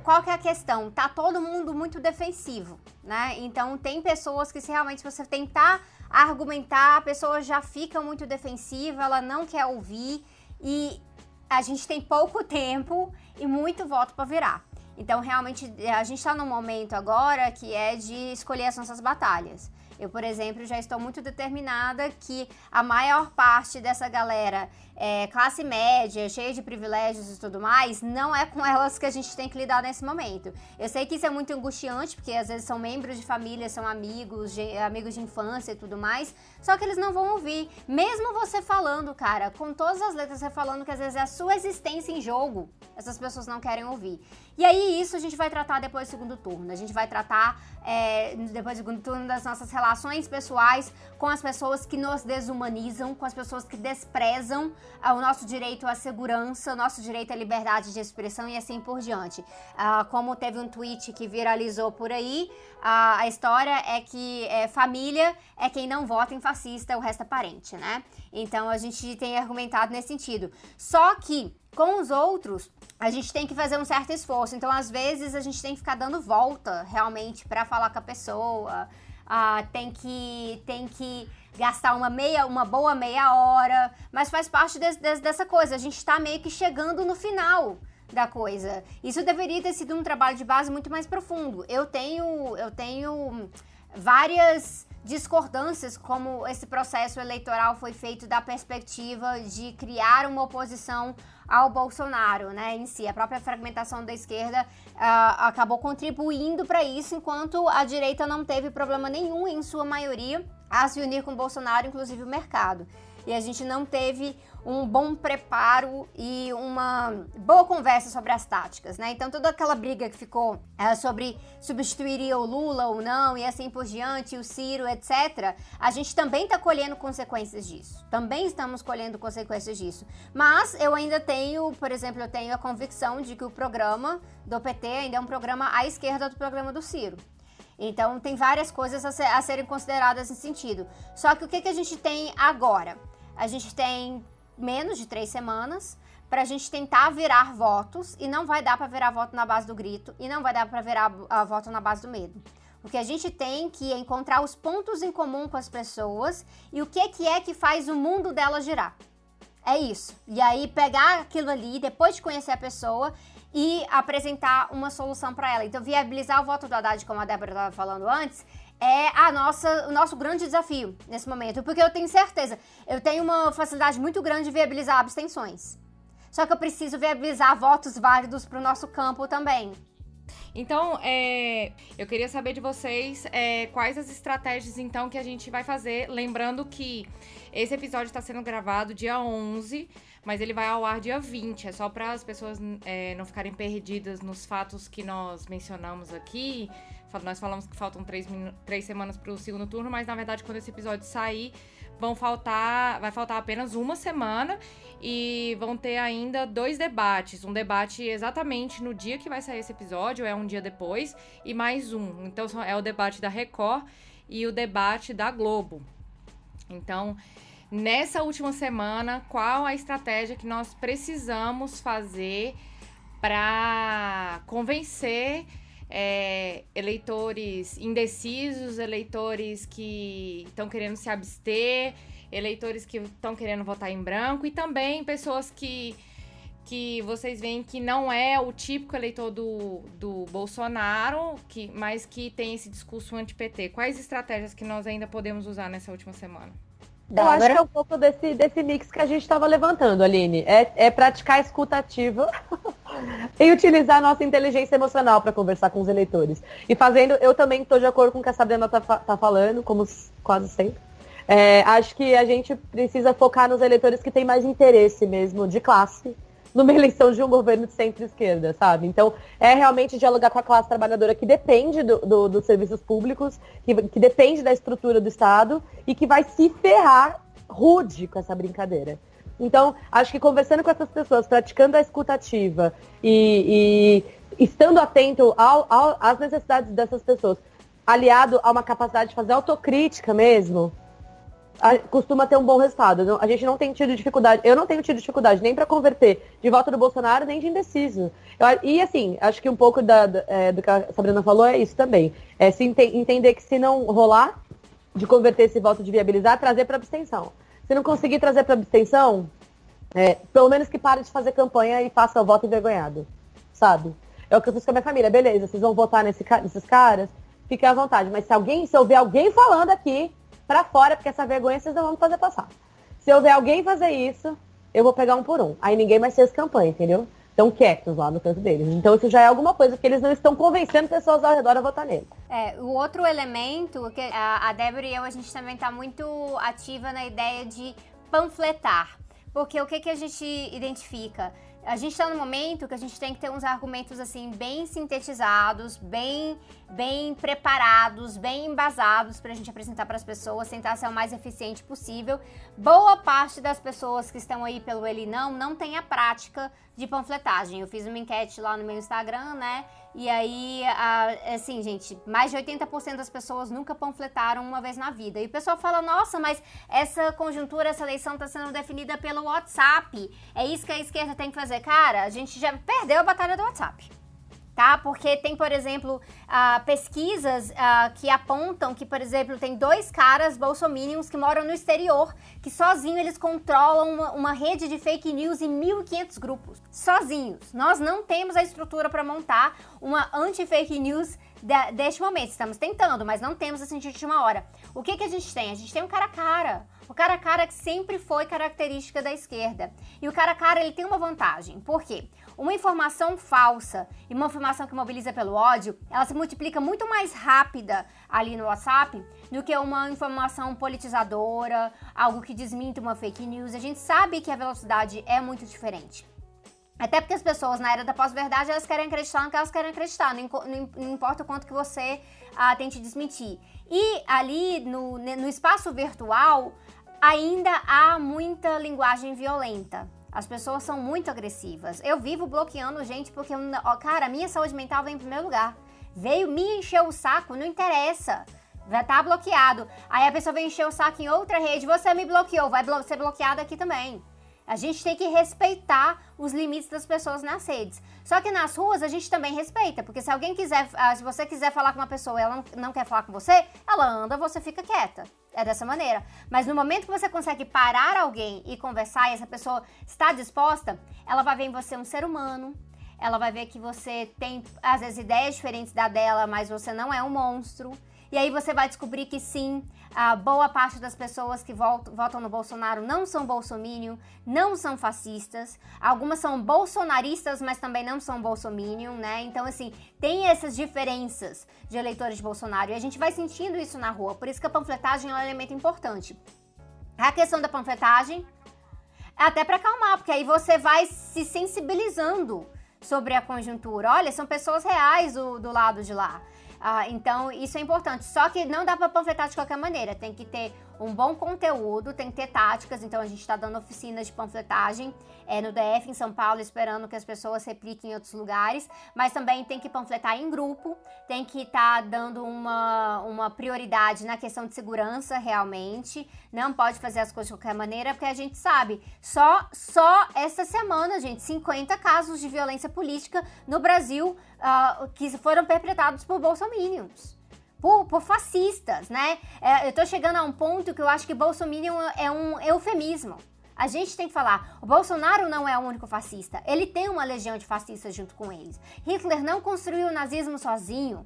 qual que é a questão? Tá todo mundo muito defensivo, né? Então tem pessoas que se realmente você tentar argumentar, a pessoa já fica muito defensiva, ela não quer ouvir e a gente tem pouco tempo e muito voto para virar. Então, realmente, a gente está num momento agora que é de escolher as nossas batalhas. Eu, por exemplo, já estou muito determinada que a maior parte dessa galera é, classe média, cheia de privilégios e tudo mais, não é com elas que a gente tem que lidar nesse momento. Eu sei que isso é muito angustiante, porque às vezes são membros de família, são amigos, de, amigos de infância e tudo mais, só que eles não vão ouvir. Mesmo você falando, cara, com todas as letras você falando que às vezes é a sua existência em jogo, essas pessoas não querem ouvir. E aí isso a gente vai tratar depois do segundo turno. A gente vai tratar é, depois do segundo turno das nossas relações pessoais com as pessoas que nos desumanizam, com as pessoas que desprezam o nosso direito à segurança, o nosso direito à liberdade de expressão e assim por diante. Ah, como teve um tweet que viralizou por aí, a, história é que é, família é quem não vota em fascista, o resto é parente, né? Então a gente tem argumentado nesse sentido. Só que com os outros, a gente tem que fazer um certo esforço. Então, às vezes, a gente tem que ficar dando volta realmente para falar com a pessoa. Ah, tem que tem que gastar uma meia uma boa meia hora, mas faz parte de, de, dessa coisa. A gente está meio que chegando no final da coisa. Isso deveria ter sido um trabalho de base muito mais profundo. Eu tenho eu tenho várias discordâncias como esse processo eleitoral foi feito da perspectiva de criar uma oposição ao Bolsonaro, né, em si. A própria fragmentação da esquerda uh, acabou contribuindo para isso, enquanto a direita não teve problema nenhum, em sua maioria, a se unir com Bolsonaro, inclusive o mercado. E a gente não teve um bom preparo e uma boa conversa sobre as táticas, né? Então toda aquela briga que ficou é, sobre substituiria o Lula ou não e assim por diante, o Ciro, etc. A gente também está colhendo consequências disso. Também estamos colhendo consequências disso. Mas eu ainda tenho, por exemplo, eu tenho a convicção de que o programa do PT ainda é um programa à esquerda do programa do Ciro. Então tem várias coisas a, ser, a serem consideradas nesse sentido. Só que o que, que a gente tem agora? A gente tem menos de três semanas para a gente tentar virar votos e não vai dar para virar voto na base do grito e não vai dar para virar voto na base do medo. O que a gente tem que é encontrar os pontos em comum com as pessoas e o que, que é que faz o mundo dela girar. É isso. E aí pegar aquilo ali, depois de conhecer a pessoa e apresentar uma solução para ela. Então, viabilizar o voto do Haddad, como a Débora estava falando antes, é a nossa, o nosso grande desafio nesse momento, porque eu tenho certeza, eu tenho uma facilidade muito grande de viabilizar abstenções. Só que eu preciso viabilizar votos válidos para o nosso campo também. Então, é, eu queria saber de vocês é, quais as estratégias, então, que a gente vai fazer. Lembrando que esse episódio está sendo gravado dia 11, mas ele vai ao ar dia 20. É só para as pessoas é, não ficarem perdidas nos fatos que nós mencionamos aqui. Nós falamos que faltam três, três semanas para o segundo turno, mas na verdade, quando esse episódio sair, vão faltar, vai faltar apenas uma semana e vão ter ainda dois debates. Um debate exatamente no dia que vai sair esse episódio, é um dia depois, e mais um. Então é o debate da Record e o debate da Globo. Então, nessa última semana, qual a estratégia que nós precisamos fazer para convencer é, eleitores indecisos, eleitores que estão querendo se abster, eleitores que estão querendo votar em branco e também pessoas que, que vocês veem que não é o típico eleitor do, do Bolsonaro, que, mas que tem esse discurso anti-PT. Quais estratégias que nós ainda podemos usar nessa última semana? Eu acho que é um pouco desse, desse mix que a gente estava levantando, Aline. É, é praticar a escuta ativa e utilizar a nossa inteligência emocional para conversar com os eleitores. E fazendo, eu também estou de acordo com o que a Sabrina está tá falando, como quase sempre. É, acho que a gente precisa focar nos eleitores que têm mais interesse mesmo de classe numa eleição de um governo de centro-esquerda, sabe? Então, é realmente dialogar com a classe trabalhadora que depende do, do, dos serviços públicos, que, que depende da estrutura do Estado e que vai se ferrar rude com essa brincadeira. Então, acho que conversando com essas pessoas, praticando a escutativa e, e estando atento ao, ao, às necessidades dessas pessoas, aliado a uma capacidade de fazer autocrítica mesmo, costuma ter um bom resultado. A gente não tem tido dificuldade, eu não tenho tido dificuldade nem para converter de voto do Bolsonaro, nem de indeciso. Eu, e assim, acho que um pouco da, é, do que a Sabrina falou é isso também. É se ente, entender que se não rolar de converter esse voto de viabilizar, trazer para abstenção. Se não conseguir trazer para abstenção, é, pelo menos que pare de fazer campanha e faça o voto envergonhado. Sabe? É o que eu fiz com a minha família. Beleza, vocês vão votar nesse, nesses caras? Fiquem à vontade. Mas se alguém, se houver alguém falando aqui para fora, porque essa vergonha vocês não vão fazer passar. Se houver alguém fazer isso, eu vou pegar um por um. Aí ninguém mais fez campanha, entendeu? Estão quietos lá no canto deles. Então isso já é alguma coisa que eles não estão convencendo pessoas ao redor a votar nele. É, o outro elemento, que a, a Débora e eu, a gente também está muito ativa na ideia de panfletar. Porque o que, que a gente identifica? A gente está no momento que a gente tem que ter uns argumentos assim bem sintetizados, bem bem preparados, bem embasados para a gente apresentar para as pessoas, tentar ser o mais eficiente possível. Boa parte das pessoas que estão aí pelo Ele Não não tem a prática de panfletagem. Eu fiz uma enquete lá no meu Instagram, né? E aí, assim, gente, mais de 80% das pessoas nunca panfletaram uma vez na vida. E o pessoal fala: nossa, mas essa conjuntura, essa eleição está sendo definida pelo WhatsApp. É isso que a esquerda tem que fazer. Cara, a gente já perdeu a batalha do WhatsApp tá? Porque tem, por exemplo, uh, pesquisas uh, que apontam que, por exemplo, tem dois caras bolsominions que moram no exterior, que sozinhos eles controlam uma, uma rede de fake news em 1.500 grupos. Sozinhos. Nós não temos a estrutura para montar uma anti-fake news de, deste momento. Estamos tentando, mas não temos assim de última hora. O que, que a gente tem? A gente tem um cara a cara. O cara a cara que sempre foi característica da esquerda. E o cara a cara ele tem uma vantagem. Por quê? Uma informação falsa e uma informação que mobiliza pelo ódio, ela se multiplica muito mais rápida ali no WhatsApp do que uma informação politizadora, algo que desminta uma fake news. A gente sabe que a velocidade é muito diferente. Até porque as pessoas na era da pós-verdade elas querem acreditar no que elas querem acreditar, não, não importa o quanto que você ah, tente desmentir. E ali no, no espaço virtual ainda há muita linguagem violenta. As pessoas são muito agressivas. Eu vivo bloqueando gente porque, cara, a minha saúde mental vem em primeiro lugar. Veio me encher o saco, não interessa. Vai estar tá bloqueado. Aí a pessoa vem encher o saco em outra rede. Você me bloqueou, vai ser bloqueado aqui também. A gente tem que respeitar os limites das pessoas nas redes. Só que nas ruas a gente também respeita, porque se alguém quiser, ah, se você quiser falar com uma pessoa e ela não quer falar com você, ela anda, você fica quieta. É dessa maneira. Mas no momento que você consegue parar alguém e conversar e essa pessoa está disposta, ela vai ver em você um ser humano. Ela vai ver que você tem, às vezes, ideias diferentes da dela, mas você não é um monstro. E aí você vai descobrir que sim, a boa parte das pessoas que votam, no Bolsonaro não são bolsominion, não são fascistas. Algumas são bolsonaristas, mas também não são bolsominion, né? Então, assim, tem essas diferenças de eleitores de Bolsonaro. E a gente vai sentindo isso na rua. Por isso que a panfletagem é um elemento importante. A questão da panfletagem é até para acalmar, porque aí você vai se sensibilizando sobre a conjuntura. Olha, são pessoas reais do, do lado de lá. Ah, então, isso é importante. Só que não dá para panfletar de qualquer maneira. Tem que ter um bom conteúdo, tem que ter táticas. Então, a gente está dando oficinas de panfletagem é, no DF, em São Paulo, esperando que as pessoas repliquem em outros lugares. Mas também tem que panfletar em grupo, tem que estar tá dando uma, uma prioridade na questão de segurança, realmente. Não pode fazer as coisas de qualquer maneira, porque a gente sabe, só, só essa semana, gente, 50 casos de violência política no Brasil uh, que foram perpetrados por bolsominions. Por, por, fascistas, né? É, eu tô chegando a um ponto que eu acho que Bolsonaro é um eufemismo. A gente tem que falar, o Bolsonaro não é o único fascista. Ele tem uma legião de fascistas junto com eles. Hitler não construiu o nazismo sozinho.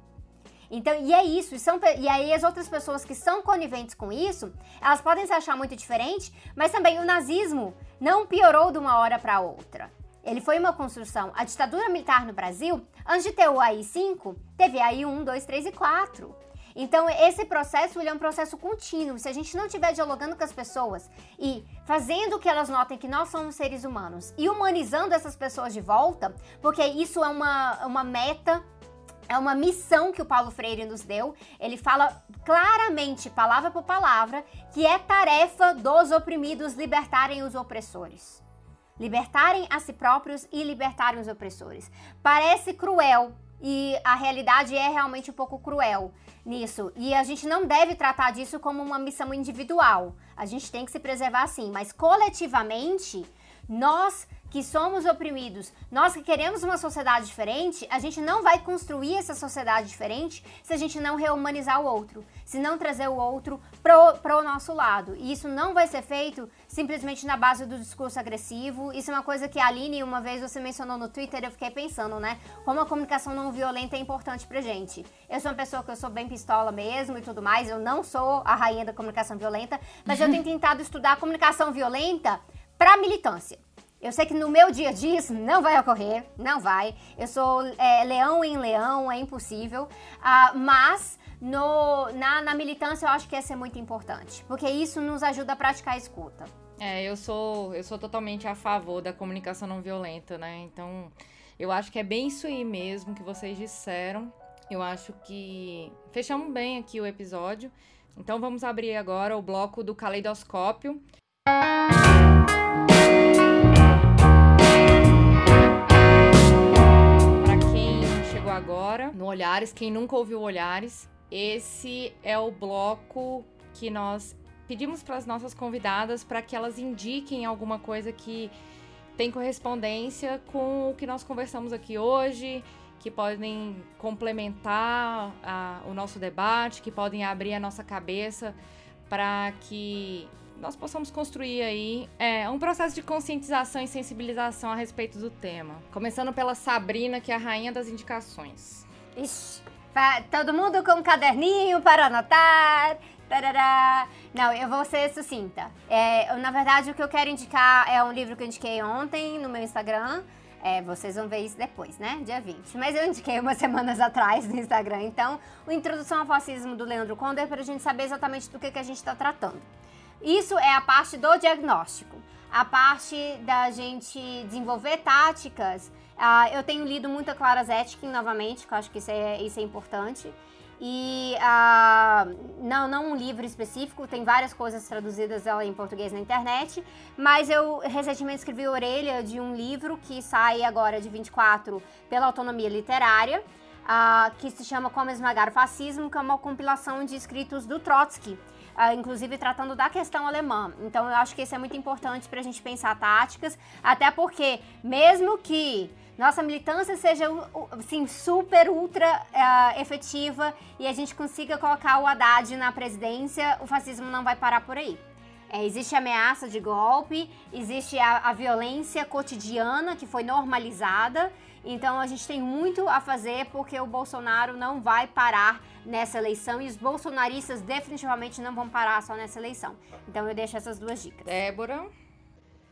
Então, e é isso. E, são, e aí as outras pessoas que são coniventes com isso, elas podem se achar muito diferentes, mas também o nazismo não piorou de uma hora para outra. Ele foi uma construção. A ditadura militar no Brasil, antes de ter o AI-5, teve AI-1, 2, 3 e 4. Então, esse processo é um processo contínuo. Se a gente não estiver dialogando com as pessoas e fazendo que elas notem que nós somos seres humanos e humanizando essas pessoas de volta, porque isso é uma, uma meta é uma missão que o Paulo Freire nos deu. Ele fala claramente, palavra por palavra, que é tarefa dos oprimidos libertarem os opressores libertarem a si próprios e libertarem os opressores. Parece cruel e a realidade é realmente um pouco cruel nisso. E a gente não deve tratar disso como uma missão individual. A gente tem que se preservar sim, mas coletivamente nós que somos oprimidos, nós que queremos uma sociedade diferente, a gente não vai construir essa sociedade diferente se a gente não reumanizar o outro, se não trazer o outro pro, pro nosso lado. E isso não vai ser feito simplesmente na base do discurso agressivo. Isso é uma coisa que a Aline, uma vez você mencionou no Twitter, eu fiquei pensando, né? Como a comunicação não violenta é importante pra gente. Eu sou uma pessoa que eu sou bem pistola mesmo e tudo mais, eu não sou a rainha da comunicação violenta, mas eu tenho tentado estudar comunicação violenta pra militância. Eu sei que no meu dia a dia isso não vai ocorrer, não vai. Eu sou é, leão em leão, é impossível. Uh, mas no, na, na militância eu acho que essa é muito importante, porque isso nos ajuda a praticar a escuta. É, eu sou, eu sou totalmente a favor da comunicação não violenta, né? Então, eu acho que é bem isso aí mesmo que vocês disseram. Eu acho que fechamos bem aqui o episódio. Então, vamos abrir agora o bloco do caleidoscópio. Agora no Olhares. Quem nunca ouviu Olhares, esse é o bloco que nós pedimos para as nossas convidadas para que elas indiquem alguma coisa que tem correspondência com o que nós conversamos aqui hoje, que podem complementar a, o nosso debate, que podem abrir a nossa cabeça para que nós possamos construir aí é, um processo de conscientização e sensibilização a respeito do tema. Começando pela Sabrina, que é a rainha das indicações. Ixi, todo mundo com um caderninho para anotar. Tarará. Não, eu vou ser sucinta. É, na verdade, o que eu quero indicar é um livro que eu indiquei ontem no meu Instagram. É, vocês vão ver isso depois, né? Dia 20. Mas eu indiquei umas semanas atrás no Instagram. Então, o Introdução ao Fascismo do Leandro Conder, para a gente saber exatamente do que, que a gente está tratando. Isso é a parte do diagnóstico. A parte da gente desenvolver táticas. Uh, eu tenho lido muito a Clara Zetkin novamente, que eu acho que isso é, isso é importante. E uh, não, não um livro específico, tem várias coisas traduzidas ela em português na internet, mas eu recentemente escrevi orelha de um livro que sai agora de 24 pela Autonomia Literária, uh, que se chama Como Esmagar o Fascismo, que é uma compilação de escritos do Trotsky uh, inclusive tratando da questão alemã. Então eu acho que isso é muito importante para a gente pensar táticas, até porque, mesmo que nossa militância seja assim, super, ultra uh, efetiva e a gente consiga colocar o Haddad na presidência, o fascismo não vai parar por aí. É, existe ameaça de golpe, existe a, a violência cotidiana que foi normalizada Então a gente tem muito a fazer porque o Bolsonaro não vai parar nessa eleição e os bolsonaristas definitivamente não vão parar só nessa eleição. Então eu deixo essas duas dicas. Débora?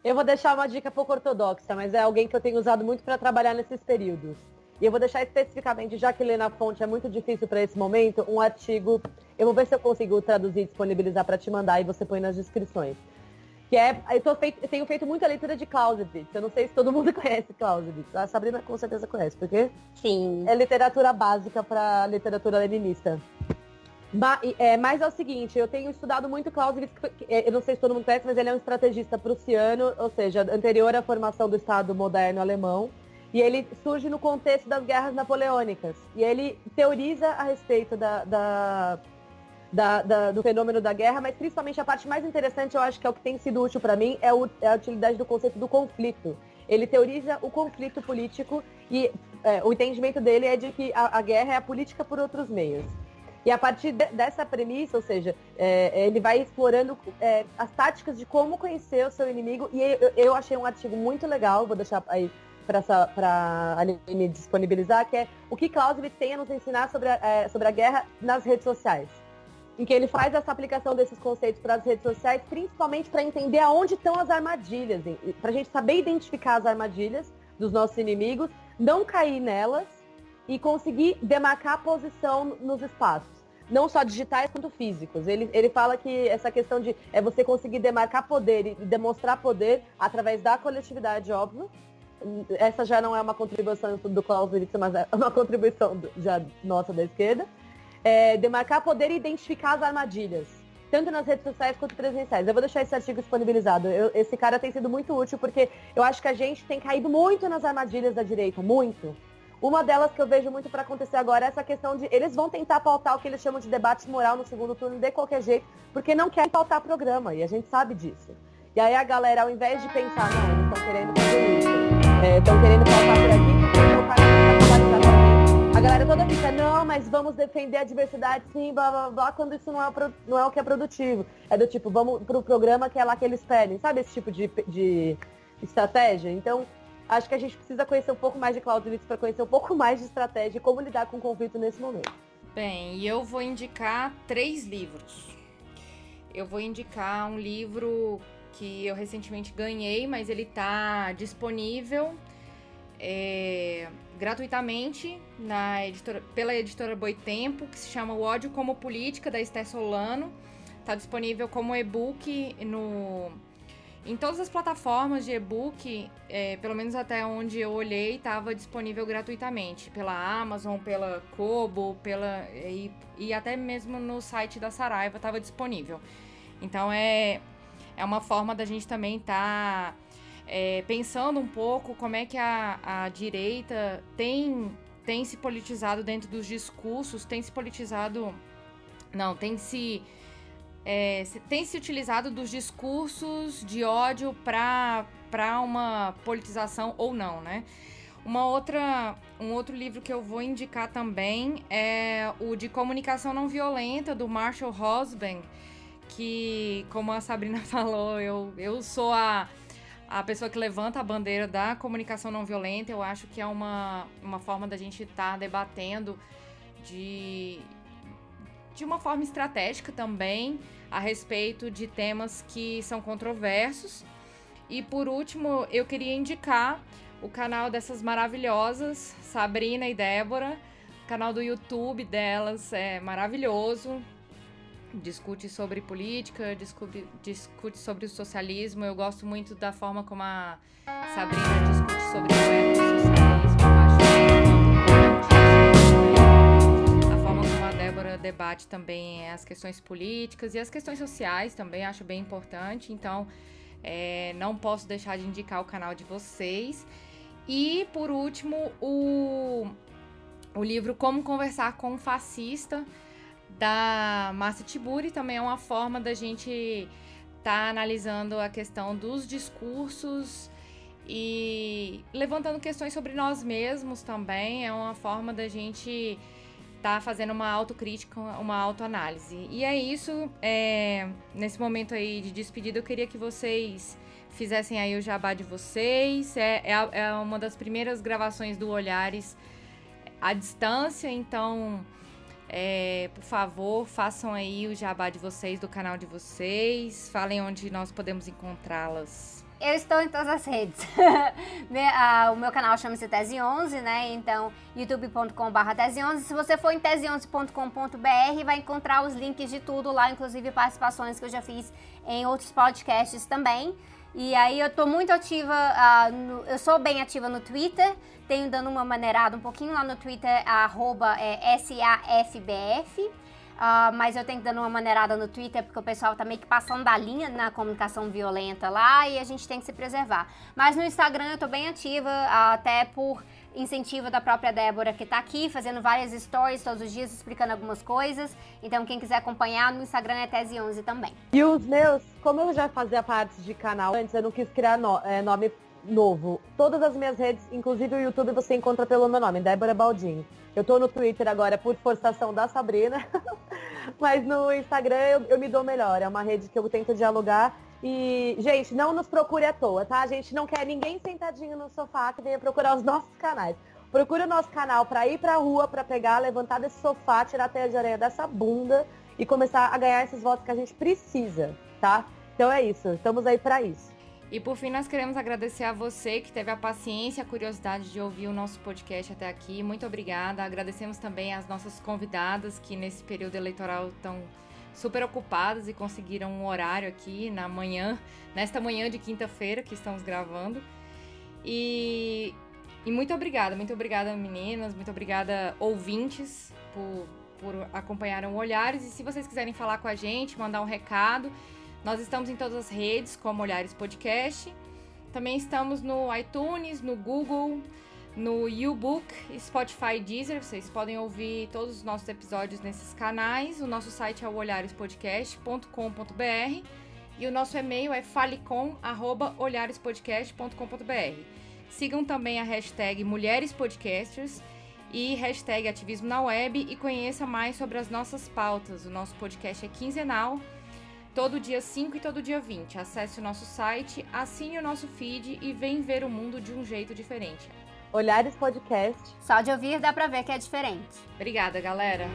Eu vou deixar uma dica pouco ortodoxa, mas é alguém que eu tenho usado muito para trabalhar nesses períodos. E eu vou deixar especificamente, já que ler na fonte é muito difícil para esse momento, um artigo. Eu vou ver se eu consigo traduzir e disponibilizar para te mandar e você põe nas descrições. Que é. Eu, feito, eu tenho feito muita leitura de Clausewitz. Eu não sei se todo mundo conhece Clausewitz. A Sabrina com certeza conhece, porque Sim. é literatura básica para literatura leninista. É, mas é o seguinte, eu tenho estudado muito Clausewitz, é, eu não sei se todo mundo conhece, mas ele é um estrategista prussiano, ou seja, anterior à formação do Estado moderno alemão. E ele surge no contexto das guerras napoleônicas. E ele teoriza a respeito da, da, da, da, do fenômeno da guerra, mas principalmente a parte mais interessante, eu acho que é o que tem sido útil para mim, é, o, é, a utilidade do conceito do conflito. Ele teoriza o conflito político e é, o entendimento dele é de que a, a, guerra é a política por outros meios. E a partir de, dessa premissa, ou seja, é, ele vai explorando é, as táticas de como conhecer o seu inimigo. E eu, eu achei um artigo muito legal, vou deixar aí para a Aline disponibilizar, que é o que Clausewitz tem a nos ensinar sobre a, é, sobre a guerra nas redes sociais. Em que ele faz essa aplicação desses conceitos para as redes sociais, principalmente para entender aonde estão as armadilhas, para a gente saber identificar as armadilhas dos nossos inimigos, não cair nelas e conseguir demarcar a posição nos espaços. Não só digitais quanto físicos. Ele, ele fala que essa questão de é você conseguir demarcar poder e demonstrar poder através da coletividade, óbvio, essa já não é uma contribuição do Clausewitz, mas é uma contribuição do, já nossa da esquerda, é, demarcar poder e identificar as armadilhas, tanto nas redes sociais quanto presenciais. Eu vou deixar esse artigo disponibilizado. Eu, esse cara tem sido muito útil porque eu acho que a gente tem caído muito nas armadilhas da direita, muito. Uma delas que eu vejo muito para acontecer agora é essa questão de eles vão tentar pautar o que eles chamam de debate moral no segundo turno de qualquer jeito, porque não querem pautar programa, e a gente sabe disso. E aí a galera, ao invés de pensar, não, eles estão querendo fazer isso, estão é, querendo pautar por aqui, a galera toda fica, não, mas vamos defender a diversidade, sim, blá blá blá, quando isso não é, não é o que é produtivo. É do tipo, vamos pro programa que é lá que eles pedem, sabe esse tipo de, de estratégia? Então, acho que a gente precisa conhecer um pouco mais de Clausewitz para conhecer um pouco mais de estratégia e como lidar com o conflito nesse momento. Bem, eu vou indicar três livros. Eu vou indicar um livro que eu recentemente ganhei, mas ele está disponível é, gratuitamente na editora, pela editora Boitempo, que se chama O Ódio como Política, da Esther Solano. Está disponível como e-book no, em todas as plataformas de e-book, é, pelo menos até onde eu olhei, estava disponível gratuitamente. Pela Amazon, pela Kobo, pela, e, e até mesmo no site da Saraiva estava disponível. Então é é uma forma da gente também estar tá, é, pensando um pouco como é que a, a direita tem, tem se politizado dentro dos discursos, tem se politizado. Não, tem se. É, tem se utilizado dos discursos de ódio para uma politização ou não, né? Uma outra, um outro livro que eu vou indicar também é o de Comunicação Não Violenta, do Marshall Hosband, que, como a Sabrina falou, eu, eu sou a, a pessoa que levanta a bandeira da comunicação não violenta. Eu acho que é uma, uma forma da gente estar tá debatendo de, de uma forma estratégica também a respeito de temas que são controversos. E por último, eu queria indicar o canal dessas maravilhosas, Sabrina e Débora. O canal do YouTube delas é maravilhoso discute sobre política, discute, discute sobre o socialismo. Eu gosto muito da forma como a Sabrina discute sobre o ecossocialismo. Acho a forma como a Débora debate também as questões políticas e as questões sociais também acho bem importante. Então, é, não posso deixar de indicar o canal de vocês. E, por último, o, o livro Como Conversar com um Fascista da Márcia Tiburi também é uma forma da gente estar tá analisando a questão dos discursos e levantando questões sobre nós mesmos também. É uma forma da gente tá fazendo uma autocrítica, uma autoanálise. E é isso. É, nesse momento aí de despedida, eu queria que vocês fizessem aí o jabá de vocês. É, é, é uma das primeiras gravações do Olhares à distância, então. É, por favor, façam aí o jabá de vocês, do canal de vocês. Falem onde nós podemos encontrá-las. Eu estou em todas as redes. o meu canal chama-se Tese 11, né? Então, youtube.com.br Tese 11. Se você for em tese11.com.br, vai encontrar os links de tudo lá, inclusive participações que eu já fiz em outros podcasts também. E aí eu tô muito ativa, uh, no, eu sou bem ativa no Twitter, tenho dando uma maneirada um pouquinho lá no Twitter, arroba é, SAFBF. Uh, ah, mas eu tenho dando uma maneirada no Twitter porque o pessoal tá meio que passando da linha na comunicação violenta lá e a gente tem que se preservar. Mas no Instagram eu tô bem ativa, uh, até por incentivo da própria Débora, que está aqui fazendo várias stories todos os dias, explicando algumas coisas. Então, quem quiser acompanhar no Instagram é Tese11 também. E os meus, como eu já fazia parte de canal antes, eu não quis criar no, é, nome novo. Todas as minhas redes, inclusive o YouTube, você encontra pelo meu nome, Débora Baldini. Eu tô no Twitter agora por forçação da Sabrina, mas no Instagram eu, eu me dou melhor. É uma rede que eu tento dialogar e, gente, não nos procure à toa, tá? A gente não quer ninguém sentadinho no sofá que venha procurar os nossos canais. Procure o nosso canal para ir pra rua, para pegar, levantar desse sofá, tirar a teia de areia dessa bunda e começar a ganhar esses votos que a gente precisa, tá? Então é isso, estamos aí para isso. E por fim, nós queremos agradecer a você que teve a paciência, a curiosidade de ouvir o nosso podcast até aqui. Muito obrigada. Agradecemos também às nossas convidadas que nesse período eleitoral estão super ocupadas e conseguiram um horário aqui na manhã, nesta manhã de quinta-feira que estamos gravando. E, e muito obrigada, muito obrigada meninas, muito obrigada ouvintes por, por acompanharem o Olhares. E se vocês quiserem falar com a gente, mandar um recado, nós estamos em todas as redes como Olhares Podcast. Também estamos no iTunes, no Google, no YouBook, Spotify Deezer. Vocês podem ouvir todos os nossos episódios nesses canais. O nosso site é o olharespodcast.com.br e o nosso e-mail é falecom@olharespodcast.com.br. Sigam também a hashtag Mulheres Podcasters e hashtag Ativismo na Web e conheça mais sobre as nossas pautas. O nosso podcast é quinzenal, todo dia 5 e todo dia 20. Acesse o nosso site, assine o nosso feed e vem ver o mundo de um jeito diferente. Olhares Podcast. Só de ouvir dá pra ver que é diferente. Obrigada, galera.